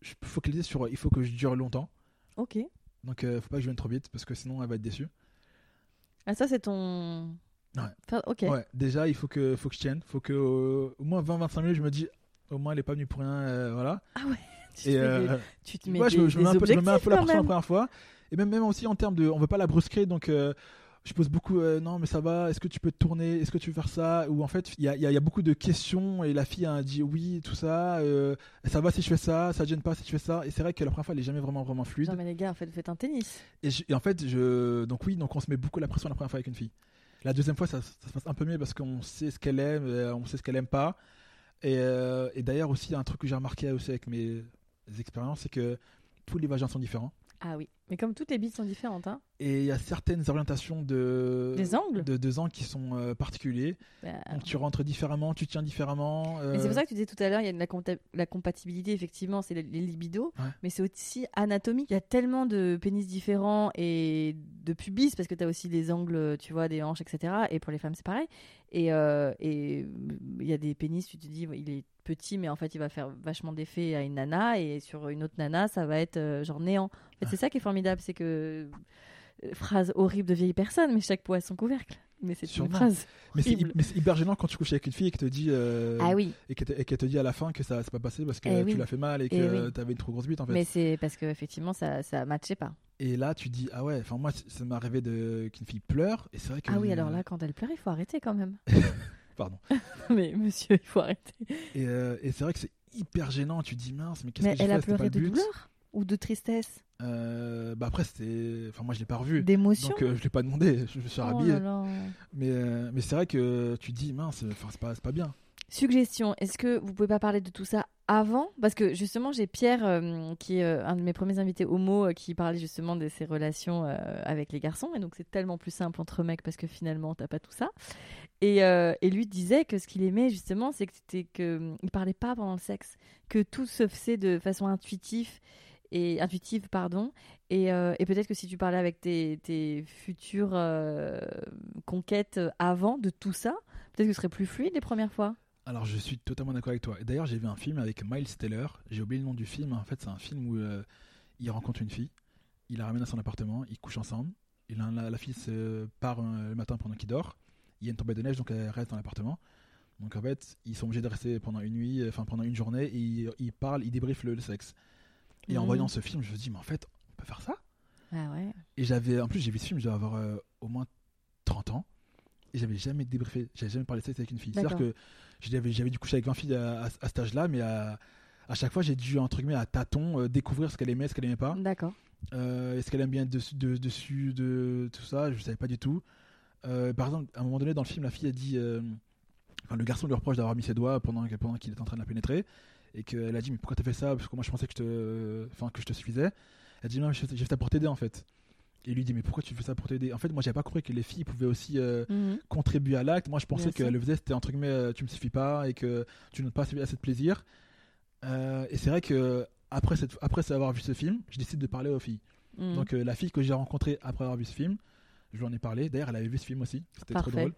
Je focalisé sur. Il faut que je dure longtemps. Ok. Donc, euh, faut pas que je vienne trop vite parce que sinon, elle va être déçue. Ah, ça, c'est ton. Ouais. Enfin, ok. Ouais, déjà, il faut que, faut que je tienne. faut que euh, au moins 20-25 minutes, je me dis, au moins, elle est pas venue pour rien. euh, voilà. Ah ouais. [laughs] Tu, te des- euh, tu te mets ouais, je, des- je des un peu, je me mets un peu la pression la première fois. Et même, même aussi en termes de. On veut pas la brusquer, donc. euh, je pose beaucoup, euh, non mais ça va, est-ce que tu peux te tourner, est-ce que tu veux faire ça? Ou en fait, il y a, il y a- il y a beaucoup de questions et la fille a dit oui, tout ça, euh, ça va si je fais ça, ça te gêne pas si tu fais ça. Et c'est vrai que la première fois, elle est jamais vraiment, vraiment fluide. Non, mais les gars, en fait, vous faites un tennis. Et, je- et en fait, je, donc oui, donc on se met beaucoup la pression la première fois avec une fille. La deuxième fois, ça, se passe un peu mieux parce qu'on sait ce qu'elle aime, euh, on sait ce qu'elle aime pas. Et, euh, et d'ailleurs aussi, un truc que j'ai remarqué aussi avec mes expériences, c'est que tous les vagins sont différents. Ah oui. Mais comme toutes les bites sont différentes, hein. Et il y a certaines orientations de, Des angles de, de angles qui sont euh, particuliers. Bah, Donc tu rentres différemment, tu tiens différemment. euh, c'est pour ça que tu disais tout à l'heure, il y a la, la compatibilité, effectivement, c'est les, les libidos, Ouais. mais c'est aussi anatomique. Il y a tellement de pénis différents et de pubis, parce que tu as aussi des angles, tu vois, des hanches, etc. Et pour les femmes, c'est pareil. Et euh, et il y a des pénis, tu te dis, il est petit, mais en fait, il va faire vachement d'effet à une nana, et sur une autre nana, ça va être euh, genre néant. En fait, c'est ça qui est formidable, c'est que. euh, Phrase horrible de vieille personne, mais chaque poids a son couvercle. Mais c'est une phrase. mais c'est horrible. mais c'est hyper gênant quand tu couches avec une fille et qu'elle te dit euh, Ah oui, et qu'elle te, dit à la fin que ça s'est pas passé parce que Eh tu l'as fait mal et que Eh oui. tu avais une trop grosse bite en fait. mais c'est parce que effectivement ça ça matchait pas. Et là, tu dis, ah ouais, enfin, moi, ça m'est arrivé de... qu'une fille pleure, et c'est vrai que. Ah oui, alors là, quand elle pleure, il faut arrêter quand même. [laughs] Pardon. [laughs] mais monsieur, il faut arrêter. Et, euh, et c'est vrai que c'est hyper gênant, tu dis, mince, mais qu'est-ce que j'ai elle fait a C'était pas pleuré le de douleur ou de tristesse? Euh, bah après, c'était. Enfin, moi, je l'ai pas revu. D'émotion? Donc, euh, je l'ai pas demandé, [laughs] je me suis Oh rhabillé. Mais, euh, mais c'est vrai que tu dis, mince, enfin, c'est pas, c'est pas bien. Suggestion, est-ce que vous pouvez pas parler de tout ça avant? Parce que justement, j'ai Pierre, euh, qui est euh, un de mes premiers invités homo, euh, qui parlait justement de ses relations euh, avec les garçons. Et donc, c'est tellement plus simple entre mecs parce que finalement, t'as pas tout ça. Et, et lui disait que ce qu'il aimait justement, c'est que que il parlait pas pendant le sexe, que tout se faisait de façon intuitive et intuitive, pardon. Et, et peut-être que si tu parlais avec tes, tes futures conquêtes avant de tout ça, peut-être que ce serait plus fluide les premières fois. Alors, je suis totalement d'accord avec toi. Et d'ailleurs, j'ai vu un film avec Miles Teller. J'ai oublié le nom du film. En fait, c'est un film où euh, il rencontre une fille, il la ramène à son appartement, ils couchent ensemble. Et la, la, la fille se part euh, le matin pendant qu'il dort. Il y a une tempête de neige, donc elle reste dans l'appartement. Donc en fait, ils sont obligés de rester pendant une nuit, enfin pendant une journée, et ils, ils parlent, ils débriefent le, le sexe. Et en Mhm. voyant ce film, je me dis, mais en fait, on peut faire ça? Ah ouais. Et j'avais, en plus, j'ai vu ce film, je dois avoir euh, au moins 30 ans. Et j'avais jamais débriefé, j'avais jamais parlé de sexe avec une fille. C'est-à-dire que j'avais, j'avais dû coucher avec 20 filles à, à- à cet âge-là, mais à, à chaque fois, j'ai dû, entre guillemets, à tâtons, euh, découvrir ce qu'elle aimait, ce qu'elle aimait pas. D'accord. Euh, Est-ce qu'elle aime bien être dessus, de, dessus de tout ça? Je savais pas du tout. Euh, par exemple, à un moment donné, dans le film, la fille a dit. enfin, le garçon lui reproche d'avoir mis ses doigts pendant, pendant qu'il était en train de la pénétrer. Et qu'elle a dit Mais pourquoi t'as fait ça? Parce que moi, je pensais que je te, enfin, que je te suffisais. Elle a dit Non, j'ai fait ça pour t'aider en fait. Et il lui dit Mais pourquoi tu fais ça pour t'aider? En fait, moi, j'avais pas compris que les filles pouvaient aussi euh, Mhm. contribuer à l'acte. Moi, je pensais qu'elle le faisait, c'était entre guillemets euh, Tu me suffis pas et que tu n'as pas assez de plaisir. Euh, et c'est vrai que. Après, cette, après avoir vu ce film, je décide de parler aux filles. Mhm. Donc euh, la fille que j'ai rencontrée après avoir vu ce film, je lui en ai parlé. D'ailleurs, elle avait vu ce film aussi. C'était Parfait. drôle.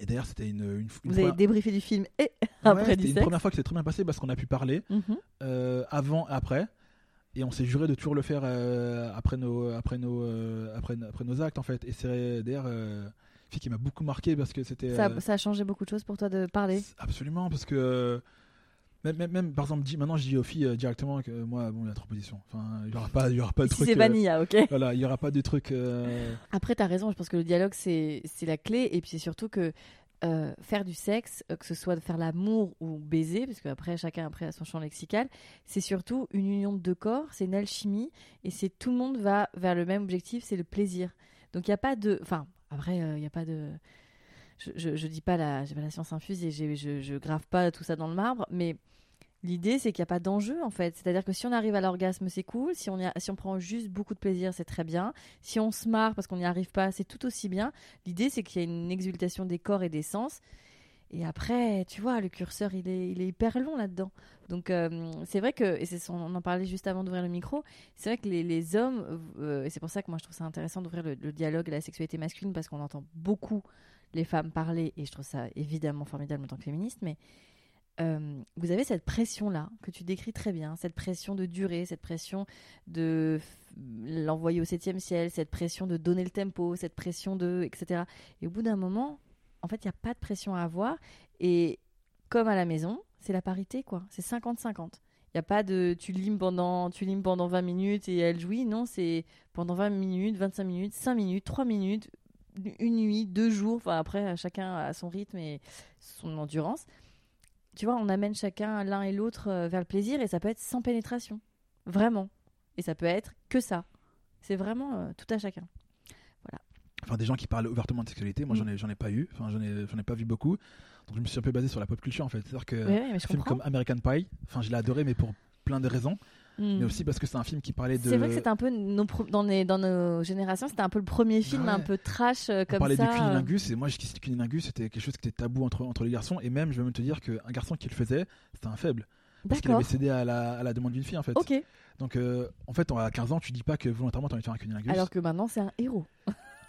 Et d'ailleurs, c'était une, une, une Vous première- avez débriefé du film et [laughs] Ouais, après c'était du une sexe. première fois que c'est très bien passé parce qu'on a pu parler euh, avant et après. Et on s'est juré de toujours le faire euh, après, nos, après, nos, euh, après, après nos actes en fait. Et c'est d'ailleurs euh, une fille qui m'a beaucoup marqué parce que c'était. Ça, euh, ça a changé beaucoup de choses pour toi de parler. Absolument, parce que euh, même, même, même, par exemple, dis- maintenant je dis aux filles euh, directement que moi, bon, il y a trop de positions. Enfin, il y aura pas, il y aura pas de Ici, truc. c'est euh, vanilla, ok voilà, il y aura pas de truc. euh, Après, tu as raison, je pense que le dialogue, c'est c'est la clé. Et puis, c'est surtout que euh, faire du sexe, euh, que ce soit de faire l'amour ou baiser, parce qu'après, chacun après a son champ lexical, c'est surtout une union de deux corps, c'est une alchimie. Et c'est tout le monde va vers le même objectif, c'est le plaisir. Donc, il n'y a pas de. Enfin, après, il n'y a pas de. Je, je, je dis pas la, pas la science infuse et j'ai- je, je grave pas tout ça dans le marbre, mais L'idée, c'est qu'il n'y a pas d'enjeu en fait. C'est-à-dire que si on arrive à l'orgasme, c'est cool. Si on, si on prend juste beaucoup de plaisir, c'est très bien. Si on se marre parce qu'on n'y arrive pas, c'est tout aussi bien. L'idée, c'est qu'il y a une exultation des corps et des sens. Et après, tu vois, le curseur, il est, il est hyper long là-dedans. Donc, euh, c'est vrai que, et son- on en parlait juste avant d'ouvrir le micro, c'est vrai que les, les hommes, euh, et c'est pour ça que moi je trouve ça intéressant d'ouvrir le, le dialogue à la sexualité masculine, parce qu'on entend beaucoup les femmes parler, et je trouve ça évidemment formidable en tant que féministe, mais euh, vous avez cette pression-là, que tu décris très bien, cette pression de durée, cette pression de l'envoyer au septième ciel, cette pression de donner le tempo, cette pression de. etc. Et au bout d'un moment, en fait, il n'y a pas de pression à avoir. Et comme à la maison, c'est la parité, quoi. C'est 50-50. Il n'y a pas de tu limes, pendant, tu limes pendant 20 minutes et elle jouit. Non, c'est pendant 20 minutes, 25 minutes, 5 minutes, 3 minutes, une nuit, deux jours. Enfin, après, chacun a son rythme et son endurance. Tu vois, on amène chacun l'un et l'autre euh, vers le plaisir et ça peut être sans pénétration. Vraiment. Et ça peut être que ça. C'est vraiment euh, tout à chacun. Enfin, des gens qui parlent ouvertement de sexualité, moi Mm. j'en ai, ai pas eu, enfin j'en ai, ai pas vu beaucoup. Donc je me suis un peu basé sur la pop culture en fait. C'est-à-dire que je un film comprends. comme American Pie, enfin je l'ai adoré, mais pour plein de raisons, Mm. mais aussi parce que c'est un film qui parlait de. C'est vrai que c'était un peu nos pro- dans, les, dans nos générations, c'était un peu le premier film Ouais. un peu trash euh, On comme parlait ça. du euh. cunilingus et moi jusqu'ici le cunilingus c'était quelque chose qui était tabou entre, entre les garçons et même je vais même te dire qu'un garçon qui le faisait c'était un faible parce qu'il avait cédé à la, à la demande d'une fille en fait. Ok. Donc euh, en fait à 15 ans tu dis pas que volontairement t'as envie de faire un cunilingus. Alors que maintenant c'est un héros.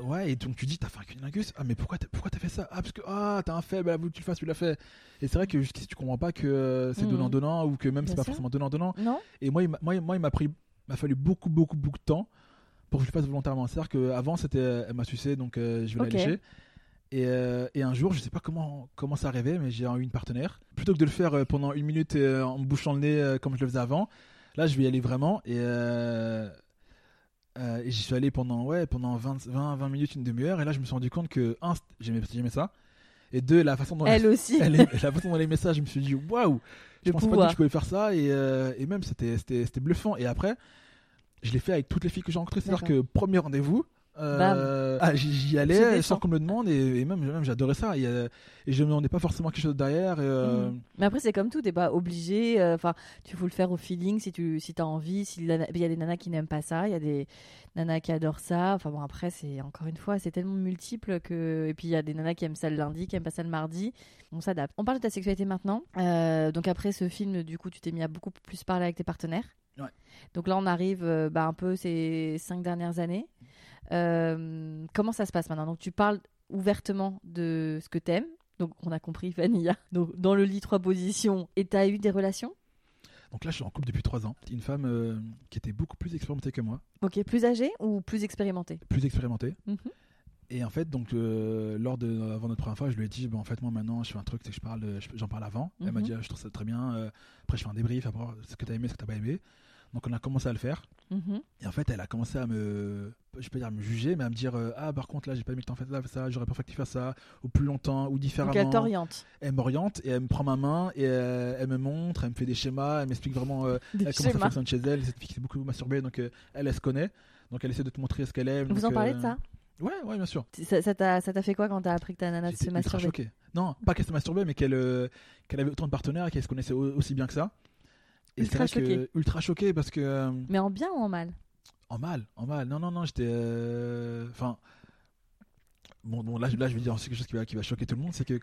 Ouais et donc tu dis t'as fait un cunilingus ah mais pourquoi t'as, pourquoi t'as fait ça? Ah parce que ah t'as un faible ah, vous tu le fasses tu l'as fait. Et c'est vrai que jusqu'ici tu comprends pas que euh, c'est Mhm. donnant donnant ou que même c'est pas sûr. forcément donnant donnant Non. Et moi il m'a, moi, moi, il m'a pris m'a fallu beaucoup beaucoup beaucoup de temps pour que je le fasse volontairement. C'est à dire qu'avant c'était elle m'a sucé donc euh, je vais Ok. la lécher. Et, euh, et un jour je sais pas comment comment ça arrivait mais j'ai eu une partenaire. Plutôt que de le faire pendant une minute en me bouchant le nez comme je le faisais avant là je vais y aller vraiment. Et euh, euh, et j'y suis allé pendant ouais pendant 20 20, 20 minutes une demi-heure. Et là je me suis rendu compte que un j'aimais j'aimais ça. Et deux la façon dont Elle aussi. elle la façon dont aimait ça je me suis dit waouh! Je pensais pas que je pouvais faire ça. Et, euh, et même c'était bluffant. Et après je l'ai fait avec toutes les filles que j'ai rencontrées. C'est à dire que premier rendez-vous euh, ah, j'y allais sans qu'on me le demande et, et même, même j'adorais ça et, euh, et je me demandais pas forcément quelque chose derrière et, euh, Mhm. Mais après, c'est comme tout, t'es pas obligé. euh, Enfin, tu faut le faire au feeling si tu si as envie. Si la- Il y a des nanas qui n'aiment pas ça, il y a des nanas qui adorent ça. Enfin bon, après, c'est encore une fois, c'est tellement multiple que. Et puis il y a des nanas qui aiment ça le lundi, qui aiment pas ça le mardi. On s'adapte. On parle de ta sexualité maintenant. Donc après ce film, du coup, tu t'es mis à beaucoup plus parler avec tes partenaires. Ouais. Donc là, on arrive bah, un peu ces cinq dernières années. Euh, comment ça se passe maintenant? Donc tu parles ouvertement de ce que t'aimes. Donc on a compris Vanilla. Donc dans le lit trois positions. Et t'as eu des relations? Donc là je suis en couple depuis 3 ans une femme euh, qui était beaucoup plus expérimentée que moi Ok, plus âgées ou plus expérimentées plus expérimentée Mhm. et en fait donc euh, lors de avant notre première fois je lui ai dit bon en fait moi maintenant je fais un truc c'est que je parle je- j'en parle avant elle m'a Mhm. dit ah, je trouve ça très bien après je fais un débrief après ce que t'as aimé ce que t'as pas aimé donc on a commencé à le faire Mhm. Et en fait, elle a commencé à me, je peux dire à me juger, mais à me dire euh, ah par contre là j'ai pas aimé que t'en fasses ça, ça, j'aurais préféré que tu fasses ça ou plus longtemps ou différemment. Donc elle t'oriente. Elle m'oriente et elle me prend ma main et euh, elle me montre, elle me fait des schémas, elle m'explique vraiment euh, elle, comment ça fonctionne chez elle. Cette fille qui s'est beaucoup masturbée, donc euh, elle, elle se connaît, donc elle essaie de te montrer ce qu'elle aime. Vous donc, en parlez de ça? Ouais, ouais, bien sûr. Ça t'a ça fait quoi quand t'as appris que ta nana se masturbait? choqué. Non, pas qu'elle se masturbait, mais qu'elle qu'elle avait autant de partenaires et qu'elle se connaissait au- aussi bien que ça. Et Ultra que choqué. ultra choqué parce que euh, Mais en bien ou en mal? En mal, en mal. Non, non, non, j'étais. euh, Enfin. Bon, bon, là, je- là, je vais dire aussi quelque chose qui va, qui va choquer tout le monde c'est que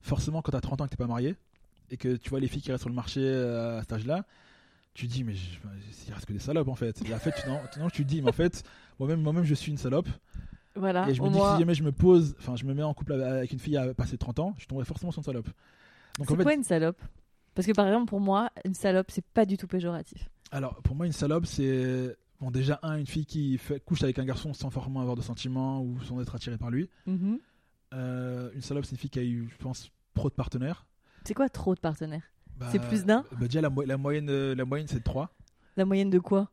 forcément, quand t'as 30 ans et que t'es pas marié, et que tu vois les filles qui restent sur le marché euh, à cet âge-là, tu te dis, mais je- il reste que des salopes en fait. Et en fait, tu, non, non, tu te dis, mais en fait, moi-même, moi-même je suis une salope. Voilà. et je me dis, que si jamais je me pose, enfin, je me mets en couple avec une fille à passer 30 ans, je tomberai forcément sur une salope. Donc en C'est fait, quoi une salope? Parce que par exemple, pour moi, une salope, c'est pas du tout péjoratif. Alors, pour moi, une salope, c'est. Bon, déjà, un, une fille qui fait, couche avec un garçon sans forcément avoir de sentiments ou sans être attirée par lui. Mhm. Euh, une salope, c'est une fille qui a eu, je pense, trop de partenaires. C'est quoi trop de partenaires? Bah, C'est plus d'un? bah, Déjà, la, mo- la moyenne, euh, la moyenne c'est 3. La moyenne de quoi?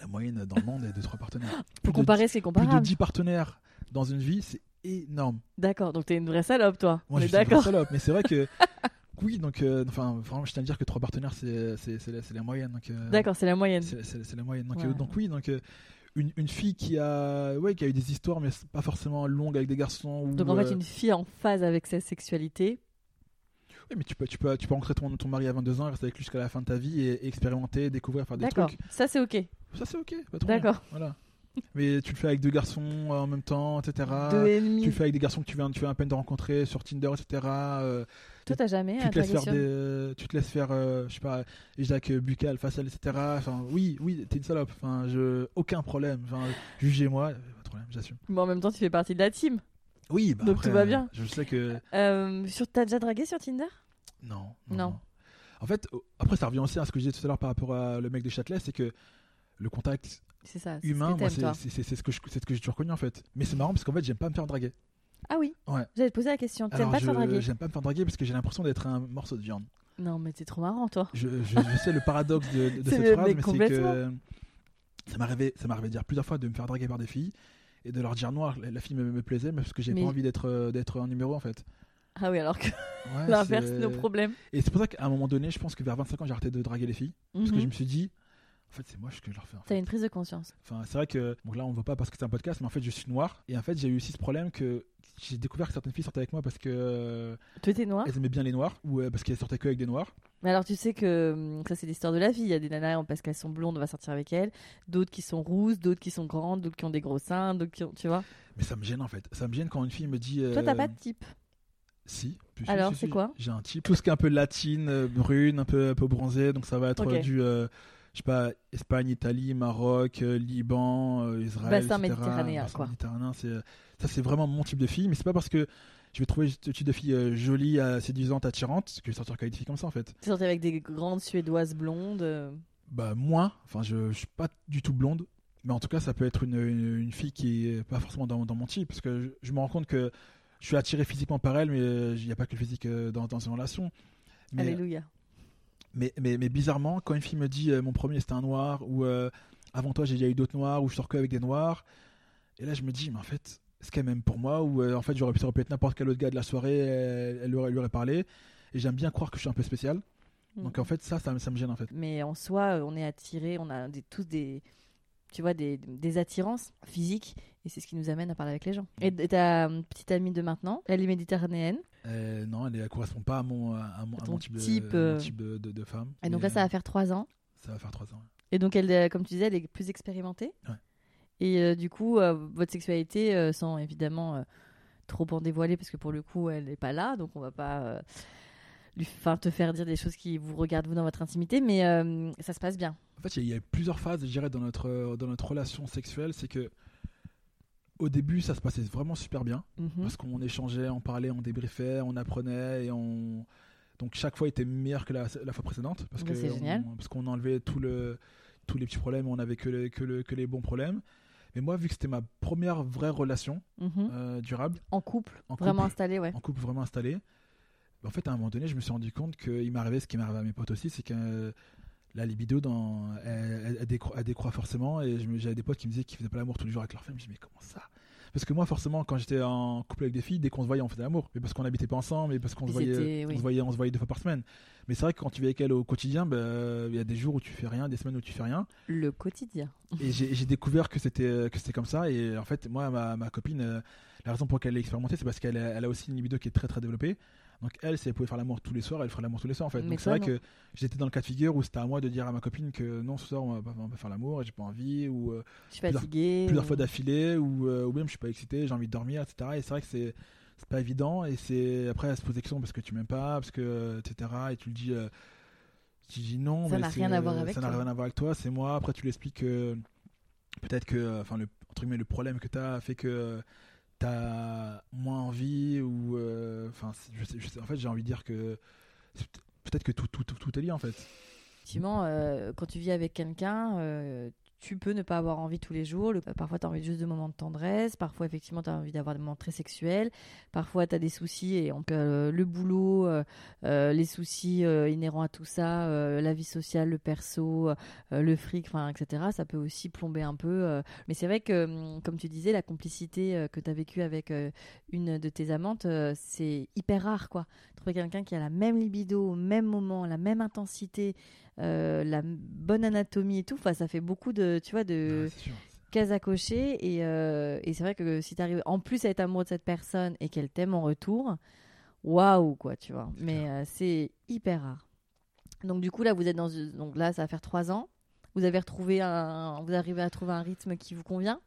La moyenne dans le monde est de 3 partenaires. [laughs] Pour de comparer, c'est Plus de comparable. 10 partenaires dans une vie, c'est énorme. D'accord, donc t'es une vraie salope, toi. Moi, je suis une vraie salope, mais c'est vrai que. [laughs] Oui, donc, euh, enfin, vraiment, je tiens à dire que 3 partenaires, c'est c'est- c'est la, la moyenne. donc, euh, D'accord, c'est la moyenne. C'est la moyenne. Donc, Ouais. euh, donc oui, donc une, une fille qui a, ouais, qui a eu des histoires, mais pas forcément longues avec des garçons. Ou, Donc en fait, une fille en phase avec sa sexualité. oui, mais tu peux, tu peux, tu peux rencontrer ton, ton mari à 22 ans, rester avec lui jusqu'à la fin de ta vie et, et expérimenter, découvrir, faire des D'accord, trucs. ça c'est ok. Ça c'est ok. pas trop bien. D'accord. Voilà. Mais tu le fais avec deux garçons euh, en même temps, etc. Deux et demi. Tu le fais avec des garçons que tu viens, tu viens à peine de rencontrer sur Tinder, etc. euh, Toi, t'as jamais tu un te laisses faire des, euh, tu te laisses faire, euh, je sais pas, Jacques buccal, facial, etc. Enfin, oui, oui, t'es une salope. Enfin, je, aucun problème. Enfin, jugez-moi, pas de problème, j'assume. Mais en même temps, tu fais partie de la team. Oui, bah Donc après, tout va bien. Je sais que Euh, sur... T'as déjà dragué sur Tinder? Non, Non. non. En fait, après, ça revient aussi à ce que je disais tout à l'heure par rapport à le mec de Châtelet, c'est que le contact C'est ça. humain, c'est ce que c'est ce que j'ai toujours connu en fait. Mais c'est marrant parce qu'en fait, j'aime pas me faire draguer. Ah oui Ouais. J'allais te poser la question. T'aimes Alors, pas te faire draguer j'aime pas me faire draguer parce que j'ai l'impression d'être un morceau de viande. Non, mais t'es trop marrant, toi. Je, je- je sais le paradoxe de, de [laughs] cette phrase, mais c'est que ça arrivé, ça de dire plusieurs fois de me faire draguer par des filles et de leur dire noir, la, la fille me, me plaisait, mais parce que j'ai Mais- pas envie d'être euh, d'être un numéro en fait. Ah oui, alors que Ouais, [laughs] l'inverse, nos problèmes. Et c'est pour ça qu'à un moment donné, je pense que vers 25 ans, j'ai arrêté de draguer les filles parce que Mhm. je me suis dit, en fait, c'est moi ce que je leur fais. en T'as une prise de conscience. Enfin, c'est vrai que donc là, on ne voit pas parce que c'est un podcast, mais en fait, je suis noir et en fait, j'ai eu aussi ce problème que j'ai découvert que certaines filles sortaient avec moi parce que euh, Toi, t'es noir elles aimaient bien les noirs ou euh, parce qu'elles sortaient que avec des noirs. Mais alors, tu sais que hum, ça, c'est l'histoire de la vie. Il y a des nanas, parce qu'elles sont blondes, on va sortir avec elles. D'autres qui sont rousses, d'autres qui sont grandes, d'autres qui ont des gros seins, d'autres qui ont. Tu vois Mais ça me gêne en fait. Ça me gêne quand une fille me dit. Toi, t'as euh, pas de type. Si. Alors, si, c'est si. quoi J'ai un type. Tout ce qui est un peu latine, euh, brune, un peu, un peu bronzé. Donc ça va être euh, du, euh, je sais pas, Espagne, Italie, Maroc, euh, Liban, euh, Israël. Bassin etc. méditerranéen, Bassin quoi. méditerranéen, c'est, euh, ça c'est vraiment mon type de fille. Mais c'est pas parce que je vais trouver ce type de fille jolie, séduisante, attirante que je vais sortir avec des filles comme ça en fait. T'es sorti avec des grandes suédoises blondes. Bah moi, enfin je, je suis pas du tout blonde. Mais en tout cas, ça peut être une, une, une fille qui est pas forcément dans, dans mon type. Parce que je, je me rends compte que je suis attiré physiquement par elle, mais il n'y a pas que le physique dans, dans une relation. Mais, Alléluia. Mais, mais, mais bizarrement, quand une fille me dit euh, mon premier c'était un noir, ou euh, avant toi j'ai déjà eu d'autres noirs, ou je sors que avec des noirs, et là je me dis, mais en fait, est-ce qu'elle m'aime pour moi, ou euh, en fait j'aurais pu, être n'importe quel autre gars de la soirée, elle, elle, lui aurait, lui aurait parlé, et j'aime bien croire que je suis un peu spécial. Donc Mhm. en fait, ça, ça, me- ça me gêne en fait. Mais en soi, on est attirés, on a des- tous des, tu vois, des, des attirances physiques, et c'est ce qui nous amène à parler avec les gens. Et d- ta petite amie de maintenant, elle est méditerranéenne, Euh, non, elle ne correspond pas à mon, à mon, à ton mon type, type, de, euh. mon type de, de- de femme. et donc là, ça euh, va faire trois ans. ça va faire trois ans. Et donc, elle, euh, comme tu disais, elle est plus expérimentée. Ouais. Et euh, du coup, euh, votre sexualité, euh, sans évidemment euh, trop en dévoiler, parce que pour le coup, elle n'est pas là, donc on va pas euh, lui, te faire dire des choses qui vous regardent vous dans votre intimité, mais euh, ça se passe bien. En fait, il y, y a plusieurs phases, je dirais, dans notre, euh, dans notre relation sexuelle. C'est que au début, ça se passait vraiment super bien. Mhm. parce qu'on échangeait, on parlait, on débriefait, on apprenait et on donc chaque fois était meilleur que la, la fois précédente parce Bah, que c'est on- génial. parce qu'on enlevait tout le tous les petits problèmes, on avait que les, que, le- que les bons problèmes. Mais moi, vu que c'était ma première vraie relation Mhm. euh, durable, En couple, En vraiment installé, ouais. en couple vraiment installé, en fait, à un moment donné, je me suis rendu compte qu'il m'arrivait ce qui m'arrivait à mes potes aussi, c'est que la libido, dans, elle, elle- elle décroît, elle décroît forcément. Et j'avais des potes qui me disaient qu'ils faisaient pas l'amour tous les jours avec leur femme. Je me dis, mais comment ça? Parce que moi, forcément, quand j'étais en couple avec des filles, dès qu'on se voyait, on faisait l'amour. Mais parce qu'on n'habitait pas ensemble, et parce qu'on se voyait, on se voyait, on se voyait deux fois par semaine. Mais c'est vrai que quand tu vis avec elle au quotidien, bah, il y a des jours où tu fais rien, des semaines où tu fais rien. Le quotidien. Et j'ai découvert que c'était que c'était comme ça. Et en fait, moi, ma, ma copine, euh, la raison pour laquelle elle a expérimenté, c'est parce qu'elle a, elle a aussi une libido qui est très très développée. Donc elle, si elle pouvait faire l'amour tous les soirs, elle ferait l'amour tous les soirs en fait. Mais Donc c'est vrai non. que j'étais dans le cas de figure où c'était à moi de dire à ma copine que non, ce soir on va pas, on va pas faire l'amour, et j'ai pas envie, ou euh, Je suis Plusieurs- fatiguée. plusieurs ou- fois d'affilée, ou, euh, ou même je suis pas excité, j'ai envie de dormir, etc. Et c'est vrai que c'est c'est pas évident. Et c'est après elle se pose des questions parce que tu m'aimes pas, parce que etc. Et tu le dis. euh, tu dis non, Ça mais n'a rien à voir avec ça n'a rien à voir avec toi, c'est moi. Après, tu l'expliques que peut-être que, enfin, le, entre guillemets, le problème que tu as fait que tu as moins envie, ou. euh, Enfin, sais- en fait, j'ai envie de dire que peut-être que tout, tout, tout, tout est lié en fait. Effectivement, euh, quand tu vis avec quelqu'un, euh, tu peux ne pas avoir envie tous les jours. Le- parfois, tu as envie juste de moments de tendresse. Parfois, effectivement, tu as envie d'avoir des moments très sexuels. Parfois, tu as des soucis. Et donc, euh, le boulot, euh, euh, les soucis inhérents à tout ça, la vie sociale, le perso, le fric, etc. Ça peut aussi plomber un peu. Mais c'est vrai que, hum, comme tu disais, la complicité que tu as vécue avec une de tes amantes, c'est hyper rare. quoi. Trouver quelqu'un qui a la même libido, au même moment, la même intensité, euh, la bonne anatomie et tout, enfin, ça fait beaucoup de, tu vois, de Ouais, cases à cocher. Et, euh, et c'est vrai que si tu arrives en plus à être amoureux de cette personne et qu'elle t'aime en retour, waouh, quoi, tu vois. Mais euh, c'est hyper rare. Donc, du coup, là, vous êtes dans. Donc là, ça va faire trois ans. Vous avez retrouvé un, vous arrivez à trouver un rythme qui vous convient?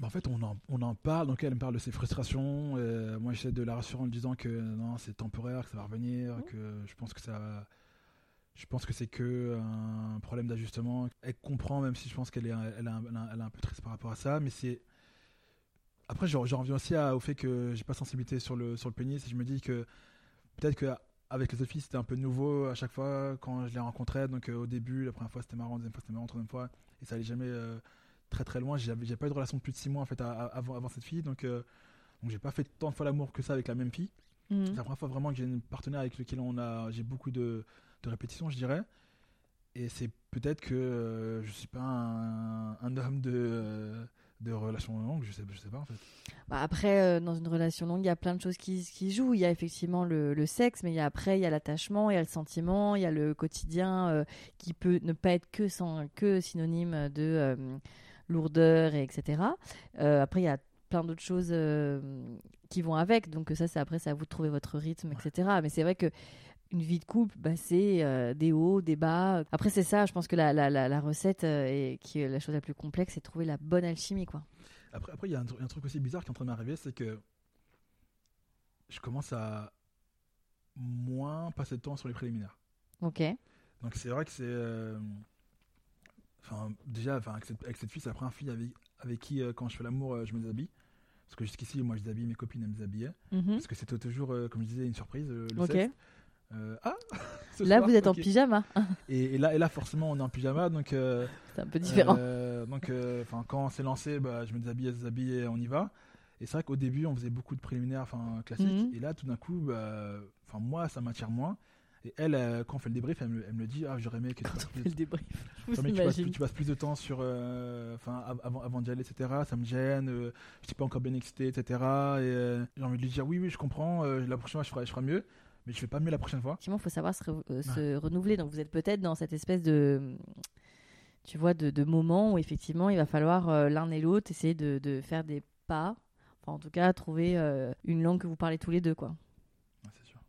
Bah, en fait, on en, on en parle, donc elle me parle de ses frustrations. euh, moi, j'essaie de la rassurer en lui disant que non, c'est temporaire, que ça va revenir, que je pense que ça. va- Je pense que c'est que un problème d'ajustement. Elle comprend, même si je pense qu'elle est, elle, est un- elle, elle peu triste par rapport à ça, mais c'est. Après, j'en reviens aussi à- au fait que j'ai pas de sensibilité sur le, sur le pénis et je me dis que peut-être que avec les autres filles, c'était un peu nouveau à chaque fois quand je les rencontrais. Donc euh, au début, la première fois c'était marrant, la deuxième fois c'était marrant, la troisième fois, et ça allait jamais euh, très très loin. J'ai pas eu de relation de plus de 6 mois en fait à- à- avant, avant cette fille, donc, euh, donc j'ai pas fait tant de fois l'amour que ça avec la même fille. Mhm. C'est la première fois vraiment que j'ai une partenaire avec lequel on a, j'ai beaucoup de, de répétitions, je dirais. Et c'est peut-être que euh, je suis pas un, un homme de, euh, de relation longue, je sais, je sais pas en fait. Bah, après, euh, dans une relation longue, il y a plein de choses qui, qui jouent. Il y a effectivement le, le sexe, mais il y a après, il y a l'attachement, il y a le sentiment, il y a le quotidien euh, qui peut ne pas être que, sans, que synonyme de lourdeur, et etc. Après, il y a plein d'autres choses qui vont avec. Donc ça, c'est après, c'est à vous de trouver votre rythme, etc. Mais c'est vrai que une vie de couple, bah, c'est euh, des hauts, des bas. Après, c'est ça. Je pense que la, la, la, la recette, euh, qui est la chose la plus complexe, c'est de trouver la bonne alchimie, quoi. Après, après, il y a un, tru- un truc aussi bizarre qui est en train de m'arriver, c'est que je commence à moins passer de temps sur les préliminaires. Ok. Donc c'est vrai que c'est. euh, Enfin, déjà, enfin, avec, cette, avec cette fille, c'est la première fille avec, avec qui, euh, quand je fais l'amour, je me déshabille. Parce que jusqu'ici, moi, je déshabille mes copines, elles me déshabillaient. Mhm. Parce que c'était toujours, euh, comme je disais, une surprise. euh, le sexe. Euh, ah [laughs] Là, soir, vous êtes en pyjama. [laughs] Et, et là, et là, forcément, on est en pyjama. Donc, euh, C'est un peu différent. euh, donc, enfin, quand on s'est lancé, bah, je me déshabille, déshabille et on y va. Et c'est vrai qu'au début, on faisait beaucoup de préliminaires, enfin, classiques. Mhm. Et là, tout d'un coup, bah, moi, ça m'attire moins. Et elle, quand on fait le débrief, elle me, elle me dit, ah, j'aurais aimé que tu Quand fasses on plus- fait le débrief, [laughs] je vous tu passes, tu passes plus de temps sur, enfin, av- avant, avant d'y aller, etc. Ça me gêne. je suis pas encore bien excité, etc. Et j'ai envie de lui dire, oui, oui, je comprends. la prochaine fois, je ferai, je ferai mieux. Mais je fais pas mieux la prochaine fois. Effectivement, il faut savoir se, re- euh, se renouveler. Donc, vous êtes peut-être dans cette espèce de, tu vois, de, de moment où effectivement, il va falloir euh, l'un et l'autre essayer de, de faire des pas. Enfin, en tout cas, trouver euh, une langue que vous parlez tous les deux, quoi. Ouais, c'est sûr.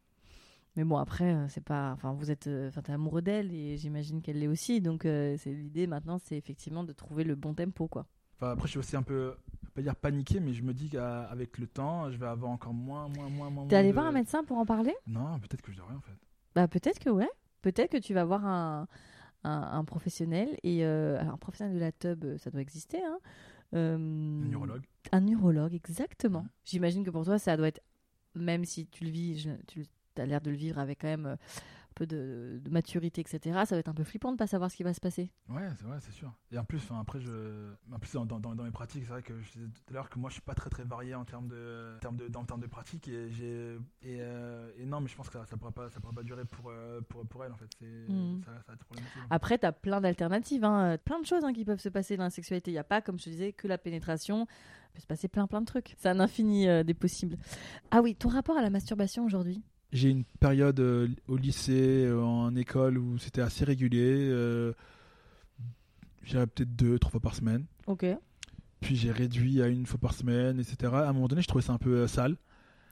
Mais bon, après, c'est pas. Enfin, vous êtes. Enfin, t'es amoureux d'elle et j'imagine qu'elle l'est aussi. Donc, euh, c'est l'idée maintenant, c'est effectivement de trouver le bon tempo, quoi. Enfin, après, je suis aussi un peu, pas dire paniqué, mais je me dis qu'avec le temps, je vais avoir encore moins, moins, moins, moins. T'es allé de- voir un médecin pour en parler? Non, peut-être que je devrais en fait. Bah peut-être que ouais. Peut-être que tu vas voir un, un, un professionnel et euh, alors un professionnel de la tub, euh, ça doit exister. Hein. Euh, Un neurologue. Un neurologue, exactement. Ouais. J'imagine que pour toi, ça doit être, même si tu le vis, je- tu as l'air de le vivre avec quand même peu de, de maturité, etc. Ça va être un peu flippant de pas savoir ce qui va se passer. Ouais, c'est vrai, c'est sûr. Et en plus, enfin, après, je, en plus dans, dans, dans- dans mes pratiques, c'est vrai que je disais tout à l'heure que moi, je suis pas très très varié en termes de, en termes de, en termes de pratique et j'ai, et, euh, et non, mais je pense que ça, ça pourra pas, ça pourra pas durer pour, euh, pour, pour elle en fait. Ça, ça problématique. Après, tu as plein d'alternatives, hein, plein de choses hein, qui peuvent se passer dans la sexualité. Il n'y a pas, comme je te disais, que la pénétration. Il peut se passer plein plein de trucs. C'est un infini euh, des possibles. Ah oui, ton rapport à la masturbation aujourd'hui? J'ai une période euh, au lycée, euh, en école où c'était assez régulier. Euh, J'irais peut-être deux, trois fois par semaine. Ok. Puis j'ai réduit à une fois par semaine, etc. À un moment donné, je trouvais ça un peu euh, sale.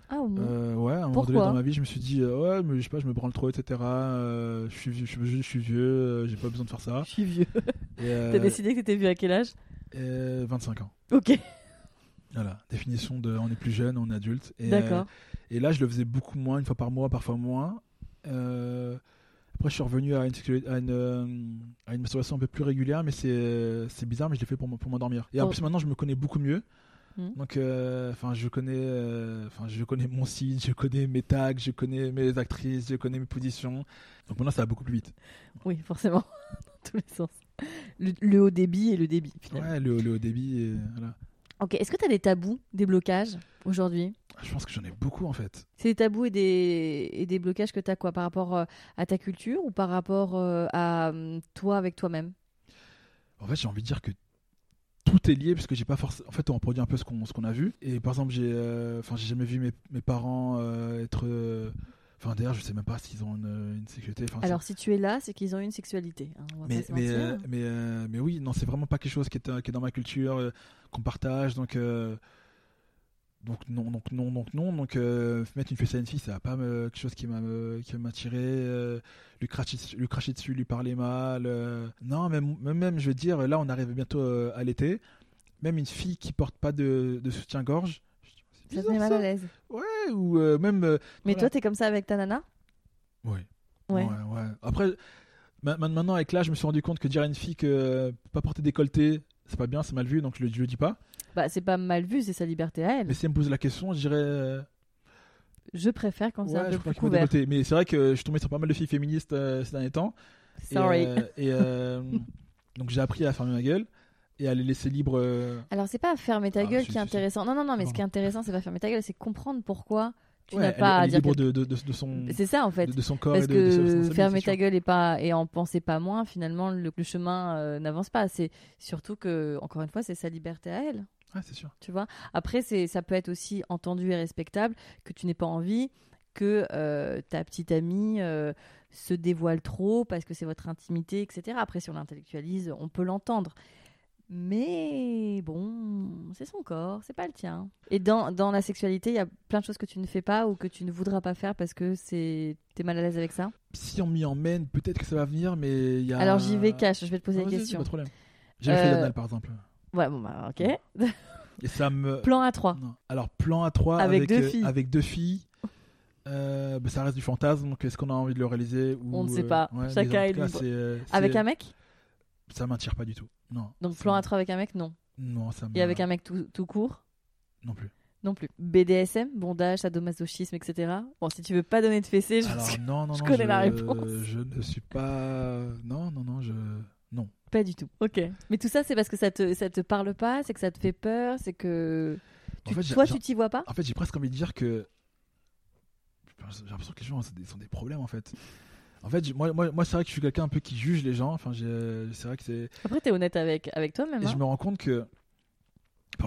Ah. Euh, ouais, à un moment Pourquoi donné dans ma vie, je me suis dit, ouais, mais je sais pas, je me branle trop, etc. Je, suis, vieux- je, suis, vieux, j'ai pas besoin de faire ça. Je suis vieux. [laughs] T'as décidé que t'étais vieux à quel âge? Euh, 25 ans. Ok. Voilà, définition de on est plus jeune, on est adulte. D'accord. Et là, je le faisais beaucoup moins, une fois par mois, parfois moins. Euh, après, je suis revenu à une, à une, euh, à une masturbation un peu plus régulière, mais c'est c'est bizarre, mais je l'ai fait pour, pour m'endormir. Et en Oh. plus, maintenant, je me connais beaucoup mieux. Mhm. Donc, euh, enfin, je connais, euh, enfin, je connais mon site, je connais mes tags, je connais mes actrices, je connais mes positions. Donc maintenant, ça va beaucoup plus vite. Oui, forcément. [laughs] Dans tous les sens. Le, le haut débit et le débit, finalement. Ouais, le, le haut débit, et voilà. Ok. Est-ce que t'as des tabous, des blocages aujourd'hui? Je pense que j'en ai beaucoup en fait. C'est des tabous et des, et des blocages que t'as quoi Par rapport euh, à ta culture ou par rapport euh, à hum, toi avec toi-même? En fait, j'ai envie de dire que tout est lié parce que j'ai pas forcément. En fait, on reproduit un peu ce qu'on a vu. Et par exemple, j'ai, euh, enfin, j'ai jamais vu mes, mes parents être. Euh, Enfin, d'ailleurs, je sais même pas s'ils ont une, une sécurité. Enfin, Alors, si tu es là, c'est qu'ils ont une sexualité. hein, on va mais pas se mais, mentir. euh, mais, euh, mais oui, non, c'est vraiment pas quelque chose qui est, euh, qui est dans ma culture, euh, qu'on partage. Donc, euh, donc non, donc non, donc non. Donc euh, mettre une fesse à une fille, ça va pas me, quelque chose qui m'a qui m'attirer. euh, lui cracher, dessus- lui cracher dessus, lui parler mal. euh, non, même, même, je veux dire, là, on arrive bientôt euh, à l'été. Même une fille qui porte pas de, de soutien-gorge. Ça met mal à l'aise. Ouais, ou euh, même. euh, Mais Voilà. toi, t'es comme ça avec ta nana? Ouais. Ouais. Ouais, ouais. Après, ma- ma- maintenant, avec l'âge, je me suis rendu compte que dire à une fille que euh, pas porter décolleté, c'est pas bien, c'est mal vu, donc je le, je le dis pas. Bah, c'est pas mal vu, c'est sa liberté à elle. Mais si elle me pose la question, je dirais. Je préfère quand c'est ouais, un peu plus couvert. Mais c'est vrai que je suis tombé sur pas mal de filles féministes ces derniers temps. Sorry. Et, [laughs] donc j'ai appris à fermer ma gueule et à les laisser libres. euh, Alors, c'est pas fermer ta Ah, gueule si, qui est si, si. intéressant. Non, non, non, mais ce qui est intéressant, c'est pas fermer ta gueule, c'est comprendre pourquoi tu ouais, n'as pas à dire. de, de, de, de son, C'est ça, en fait. de, de son corps Parce et que fermer ta gueule et pas et en penser pas moins, finalement, le, le chemin euh, n'avance pas. C'est surtout que, encore une fois, c'est sa liberté à elle. Ouais, c'est sûr. Tu vois? Après, c'est ça peut être aussi entendu et respectable que tu n'aies pas envie que euh, ta petite amie euh, se dévoile trop parce que c'est votre intimité, etc. Après, si on l'intellectualise, on peut l'entendre. Mais bon, c'est son corps, c'est pas le tien. Et dans, dans la sexualité, il y a plein de choses que tu ne fais pas ou que tu ne voudras pas faire parce que c'est t'es mal à l'aise avec ça? Si on m'y emmène, peut-être que ça va venir, mais il y a. Alors j'y vais cash, je vais te poser Ah, la vas-y, question. Pas de problème. J'ai jamais fait Euh, l'anal par exemple. Ouais, bon bah ok. Et ça me. [laughs] Plan A3. Non. Alors, plan à 3 Avec deux euh, filles. Avec deux filles. euh, bah, ça reste du fantasme, donc est-ce qu'on a envie de le réaliser ou, On ne sait euh, pas. ouais, mais Chacun est libre. euh, Avec un mec? Ça m'attire pas du tout. Non. Donc plan me- A3 avec un mec, non. Non, ça me. Et avec un mec tout, tout court Non plus. Non plus. BDSM, bondage, sadomasochisme, etc. Bon, si tu veux pas donner de fessée, je Alors, non, non, je non. connais la réponse. Je ne suis pas. Non, non, non, je. Non. pas du tout. Ok. Mais tout ça, c'est parce que ça te, ça te parle pas, c'est que ça te fait peur, c'est que. En Tu- fait, toi, tu t'y vois pas? En fait, j'ai presque envie de dire que. J'ai l'impression que les gens ont des, ont des problèmes en fait. En fait, moi, moi, moi c'est vrai que je suis quelqu'un un peu qui juge les gens. Enfin, c'est vrai que c'est. Après, t'es honnête avec, avec toi-même. Et hein. je me rends compte que,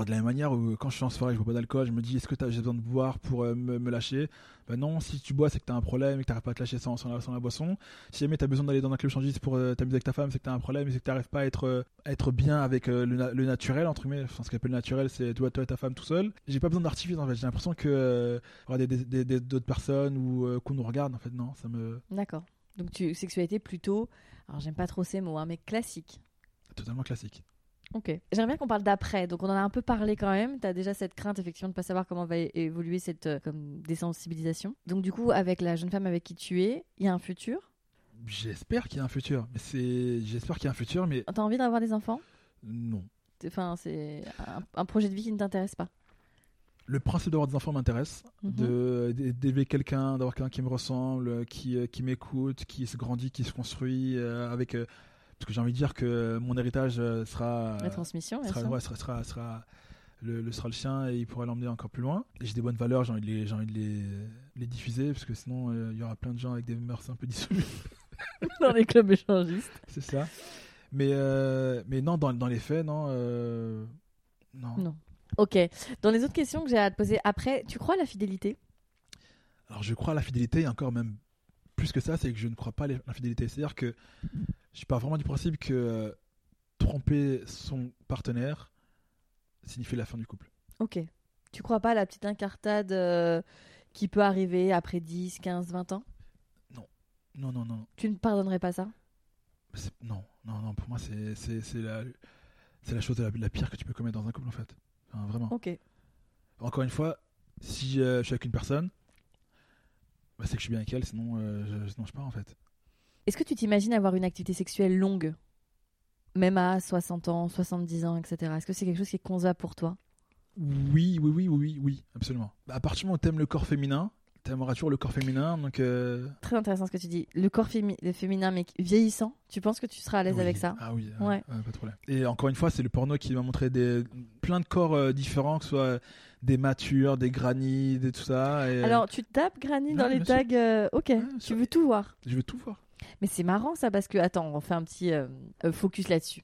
de la même manière où quand je suis en soirée, je bois pas d'alcool, je me dis est-ce que j'ai besoin de boire pour euh, me, me lâcher? Ben non, si tu bois, c'est que t'as un problème et que t'arrives pas à te lâcher sans, sans, la, sans la boisson. Si jamais t'as besoin d'aller dans un club changiste pour euh, t'amuser avec ta femme, c'est que t'as un problème et c'est que t'arrives pas à être, euh, à être bien avec euh, le, na- le naturel, entre guillemets. Enfin, ce qu'on appelle le naturel, c'est toi, toi et ta femme tout seul. J'ai pas besoin d'artifice en fait. J'ai l'impression que des- des- d'autres personnes ou qu'on nous regarde, en fait, non, ça me. D'accord. Donc, tu, sexualité plutôt. Alors, j'aime pas trop ces mots, hein, mais classique. totalement classique. Ok. J'aimerais bien qu'on parle d'après. Donc, on en a un peu parlé quand même. Tu as déjà cette crainte, effectivement, de pas savoir comment va évoluer cette euh, comme désensibilisation. Donc, du coup, avec la jeune femme avec qui tu es, il y a un futur? J'espère qu'il y a un futur. Mais c'est. J'espère qu'il y a un futur, mais T'as envie d'avoir des enfants? Non. Enfin, c'est un, un projet de vie qui ne t'intéresse pas? Le principe d'avoir des enfants m'intéresse, de d- d'élever quelqu'un, d'avoir quelqu'un qui me ressemble, qui, euh, qui m'écoute, qui se grandit, qui se construit euh, avec. euh, parce que j'ai envie de dire que mon héritage sera, La transmission, sera, ouais, sera, sera, sera- le, le sera le sien et il pourra l'emmener encore plus loin. J'ai des bonnes valeurs, j'ai envie de les, envie de les, les diffuser parce que sinon euh, il y aura plein de gens avec des mœurs un peu dissolues. [laughs] Dans les clubs échangistes. C'est ça. Mais, euh, mais non, dans, dans les faits, non. euh, non. Non. Ok. Dans les autres questions que j'ai à te poser après, tu crois à la fidélité? Alors je crois à la fidélité et encore même plus que ça, c'est que je ne crois pas à l'infidélité. C'est-à-dire que je pars vraiment du principe que euh, tromper son partenaire signifie la fin du couple. Ok. Tu crois pas à la petite incartade euh, qui peut arriver après 10, 15, 20 ans? Non, non, non. Tu ne pardonnerais pas ça? Non, non, non. Pour moi, c'est la, la chose la, la pire que tu peux commettre dans un couple, en fait. Enfin, vraiment. Ok. Encore une fois, si euh, je suis avec une personne, bah, c'est que je suis bien avec elle, sinon, euh, je, sinon je pars, en fait. Est-ce que tu t'imagines avoir une activité sexuelle longue? Même à 60 ans, 70 ans, etc. Est-ce que c'est quelque chose qui est concevable pour toi? Oui, oui, oui, oui, oui, oui, absolument. Bah, à partir du moment où t'aimes le corps féminin, toujours le corps féminin, donc... euh, Très intéressant ce que tu dis. Le corps fémi- le féminin, mais vieillissant, tu penses que tu seras à l'aise oui. avec ça? Ah oui, Ouais. ouais, pas de problème. Et encore une fois, c'est le porno qui m'a montré des, plein de corps euh, différents, que ce soit des matures, des granites, et tout ça. Et, euh, Alors, tu tapes Granny Non, dans les tags euh, Ok, tu veux tout voir. je veux tout voir. Mais c'est marrant ça parce que, attends, on fait un petit euh, euh, focus là-dessus.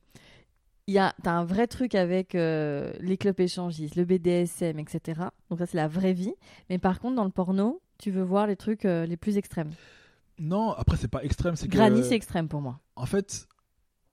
Il y a, t'as un vrai truc avec euh, les clubs échangistes, le BDSM, etc. Donc ça c'est la vraie vie. Mais par contre dans le porno, tu veux voir les trucs euh, les plus extrêmes. Non, après, c'est pas extrême, c'est. Granny c'est extrême pour moi. En fait,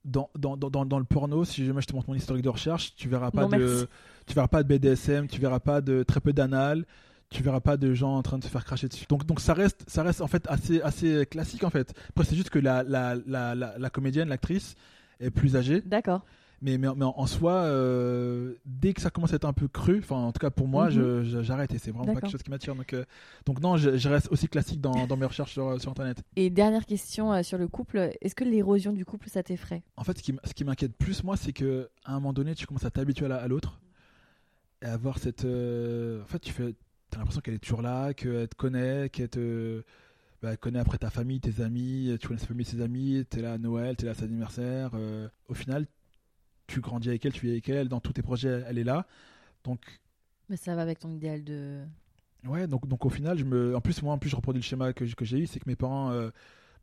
dans, dans, dans, dans le porno, si jamais je te montre mon historique de recherche, tu verras pas Non, de merci. tu verras pas de BDSM, tu verras pas de très peu d'anal, tu verras pas de gens en train de se faire cracher dessus. Donc donc ça reste ça reste en fait assez assez classique en fait. Après c'est juste que la la, la, la, la comédienne, l'actrice est plus âgée, D'accord. Mais mais, mais en, en soi euh, dès que ça commence à être un peu cru, enfin en tout cas pour moi, je- j'arrête et c'est vraiment pas quelque chose qui m'attire. Donc euh, donc non, je, je reste aussi classique dans, dans mes recherches sur sur internet. Et dernière question euh, sur le couple, est-ce que l'érosion du couple, ça t'effraie? En fait, ce qui, m- ce qui m'inquiète plus, moi, c'est que à un moment donné, tu commences à t'habituer à la- à l'autre et à avoir cette. En fait, tu fais. T'as l'impression qu'elle est toujours là, qu'elle te connaît, qu'elle te. bah, après ta famille, tes amis, tu connais sa famille, ses amis, t'es là à Noël, t'es là à son anniversaire. euh, au final, tu grandis avec elle, tu vis avec elle, dans tous tes projets, elle est là. Donc, Mais ça va avec ton idéal de. ouais, donc, donc au final, je me. En plus, moi, en plus, je reproduis le schéma que, que j'ai eu, c'est que mes parents, euh,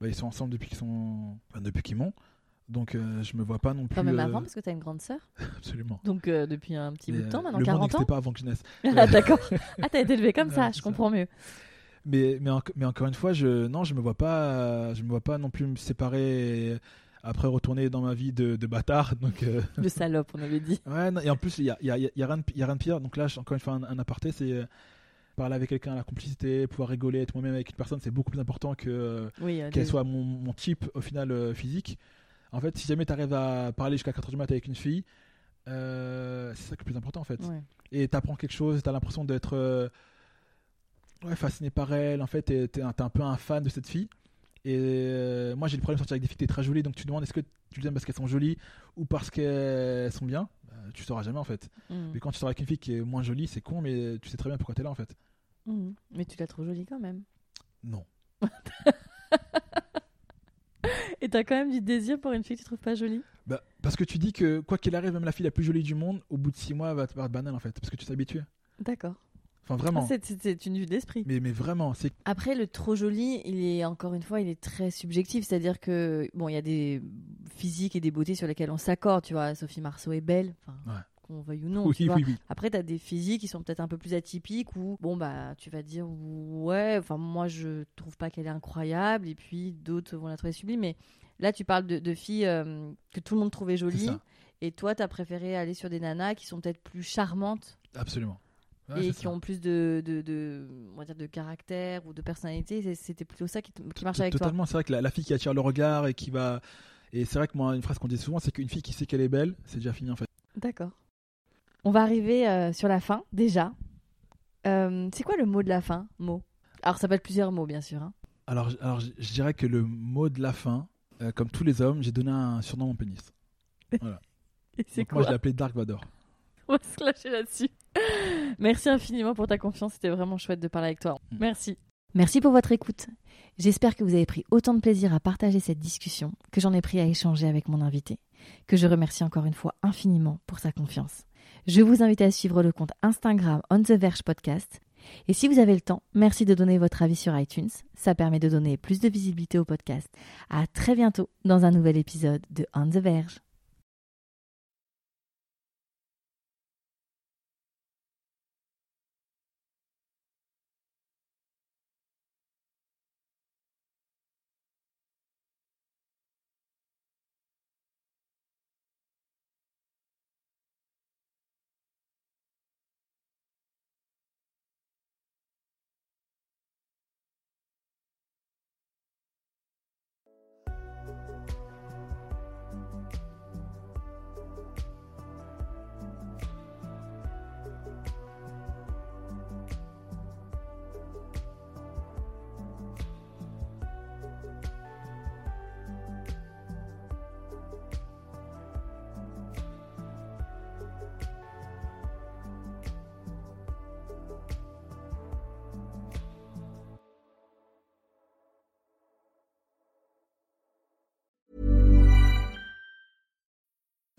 bah, ils sont ensemble depuis qu'ils sont. enfin, depuis qu'ils m'ont. Donc, euh, je me vois pas non plus. Enfin, même euh, avant, parce que t'as une grande sœur. [laughs] Absolument. Donc euh, depuis un petit bout de temps, maintenant le monde 40 n'existait ans. pas avant que je naisse. [laughs] Ah, D'accord. [laughs] Ah, t'as été élevé comme ça, je comprends mieux. Mais, mais, mais encore une fois, je, non, je me vois pas, je me vois pas non plus me séparer après retourner dans ma vie de, de bâtard. [laughs] Donc, euh, Le salope, on avait dit. [laughs] ouais, non, et en plus, il y a, y, a, il y a rien de pi- il y a rien de pire. Donc là, encore une fois, un, un aparté, c'est euh, parler avec quelqu'un, la complicité, pouvoir rigoler, être moi-même avec une personne, c'est beaucoup plus important que euh, Oui, euh, qu'elle des- soit mon, mon type au final physique. En fait, si jamais tu arrives à parler jusqu'à 4h du mat avec une fille, euh, c'est ça qui est le plus important en fait. ouais. et t'apprends quelque chose, t'as l'impression d'être euh, ouais, fasciné par elle, en fait un, t'es un peu un fan de cette fille. Et euh, moi j'ai le problème de sortir avec des filles qui sont très jolies, donc tu demandes est-ce que tu les aimes parce qu'elles sont jolies ou parce qu'elles sont bien? Euh, Tu sauras jamais en fait. Mm. Mais quand tu sors avec une fille qui est moins jolie, c'est con, mais tu sais très bien pourquoi t'es là en fait. Mm. Mais tu l'as trop jolie quand même. Non. [laughs] Et t'as quand même du désir pour une fille que tu trouves pas jolie? Bah, parce que tu dis que quoi qu'il arrive, même la fille la plus jolie du monde, au bout de 6 mois, elle va te paraître banale en fait, parce que tu t'es habitué. D'accord. Enfin Ah, vraiment. c'est- c'est une vue d'esprit. mais, mais vraiment, c'est Après, le trop joli, il est encore une fois, il est très subjectif. C'est-à-dire que bon, il y a des physiques et des beautés sur lesquelles on s'accorde. Tu vois, Sophie Marceau est belle, enfin, Ouais. qu'on veuille ou non. oui, tu vois. oui, oui. Après, tu as des physiques qui sont peut-être un peu plus atypiques où, bon, bah, tu vas dire, ouais, enfin, moi, je trouve pas qu'elle est incroyable, et puis d'autres vont la trouver sublime. Mais là, tu parles de, de filles euh, que tout le monde trouvait jolies, et toi, tu as préféré aller sur des nanas qui sont peut-être plus charmantes? Absolument. Ouais, et qui ça. ont plus de, de, de, on va dire, de caractère ou de personnalité. C'était plutôt ça qui, qui marche avec toi. Totalement, c'est vrai que la, la fille qui attire le regard et qui va. Et c'est vrai que moi, une phrase qu'on dit souvent, c'est qu'une fille qui sait qu'elle est belle, c'est déjà fini en fait. D'accord. On va arriver euh, sur la fin, déjà. Euh, c'est quoi le mot de la fin, mot Alors, ça peut être plusieurs mots, bien sûr. hein. Alors, je- alors je, dirais que le mot de la fin, euh, comme tous les hommes, j'ai donné un surnom à mon pénis. [laughs] Et c'est Donc moi, je quoi l'ai appelé Dark Vador. On va se lâcher là-dessus. Merci infiniment pour ta confiance. C'était vraiment chouette de parler avec toi. Mm. Merci. Merci pour votre écoute. J'espère que vous avez pris autant de plaisir à partager cette discussion que j'en ai pris à échanger avec mon invité, que je remercie encore une fois infiniment pour sa confiance. Je vous invite à suivre le compte Instagram On The Verge Podcast. Et si vous avez le temps, merci de donner votre avis sur iTunes. Ça permet de donner plus de visibilité au podcast. À très bientôt dans un nouvel épisode de On The Verge.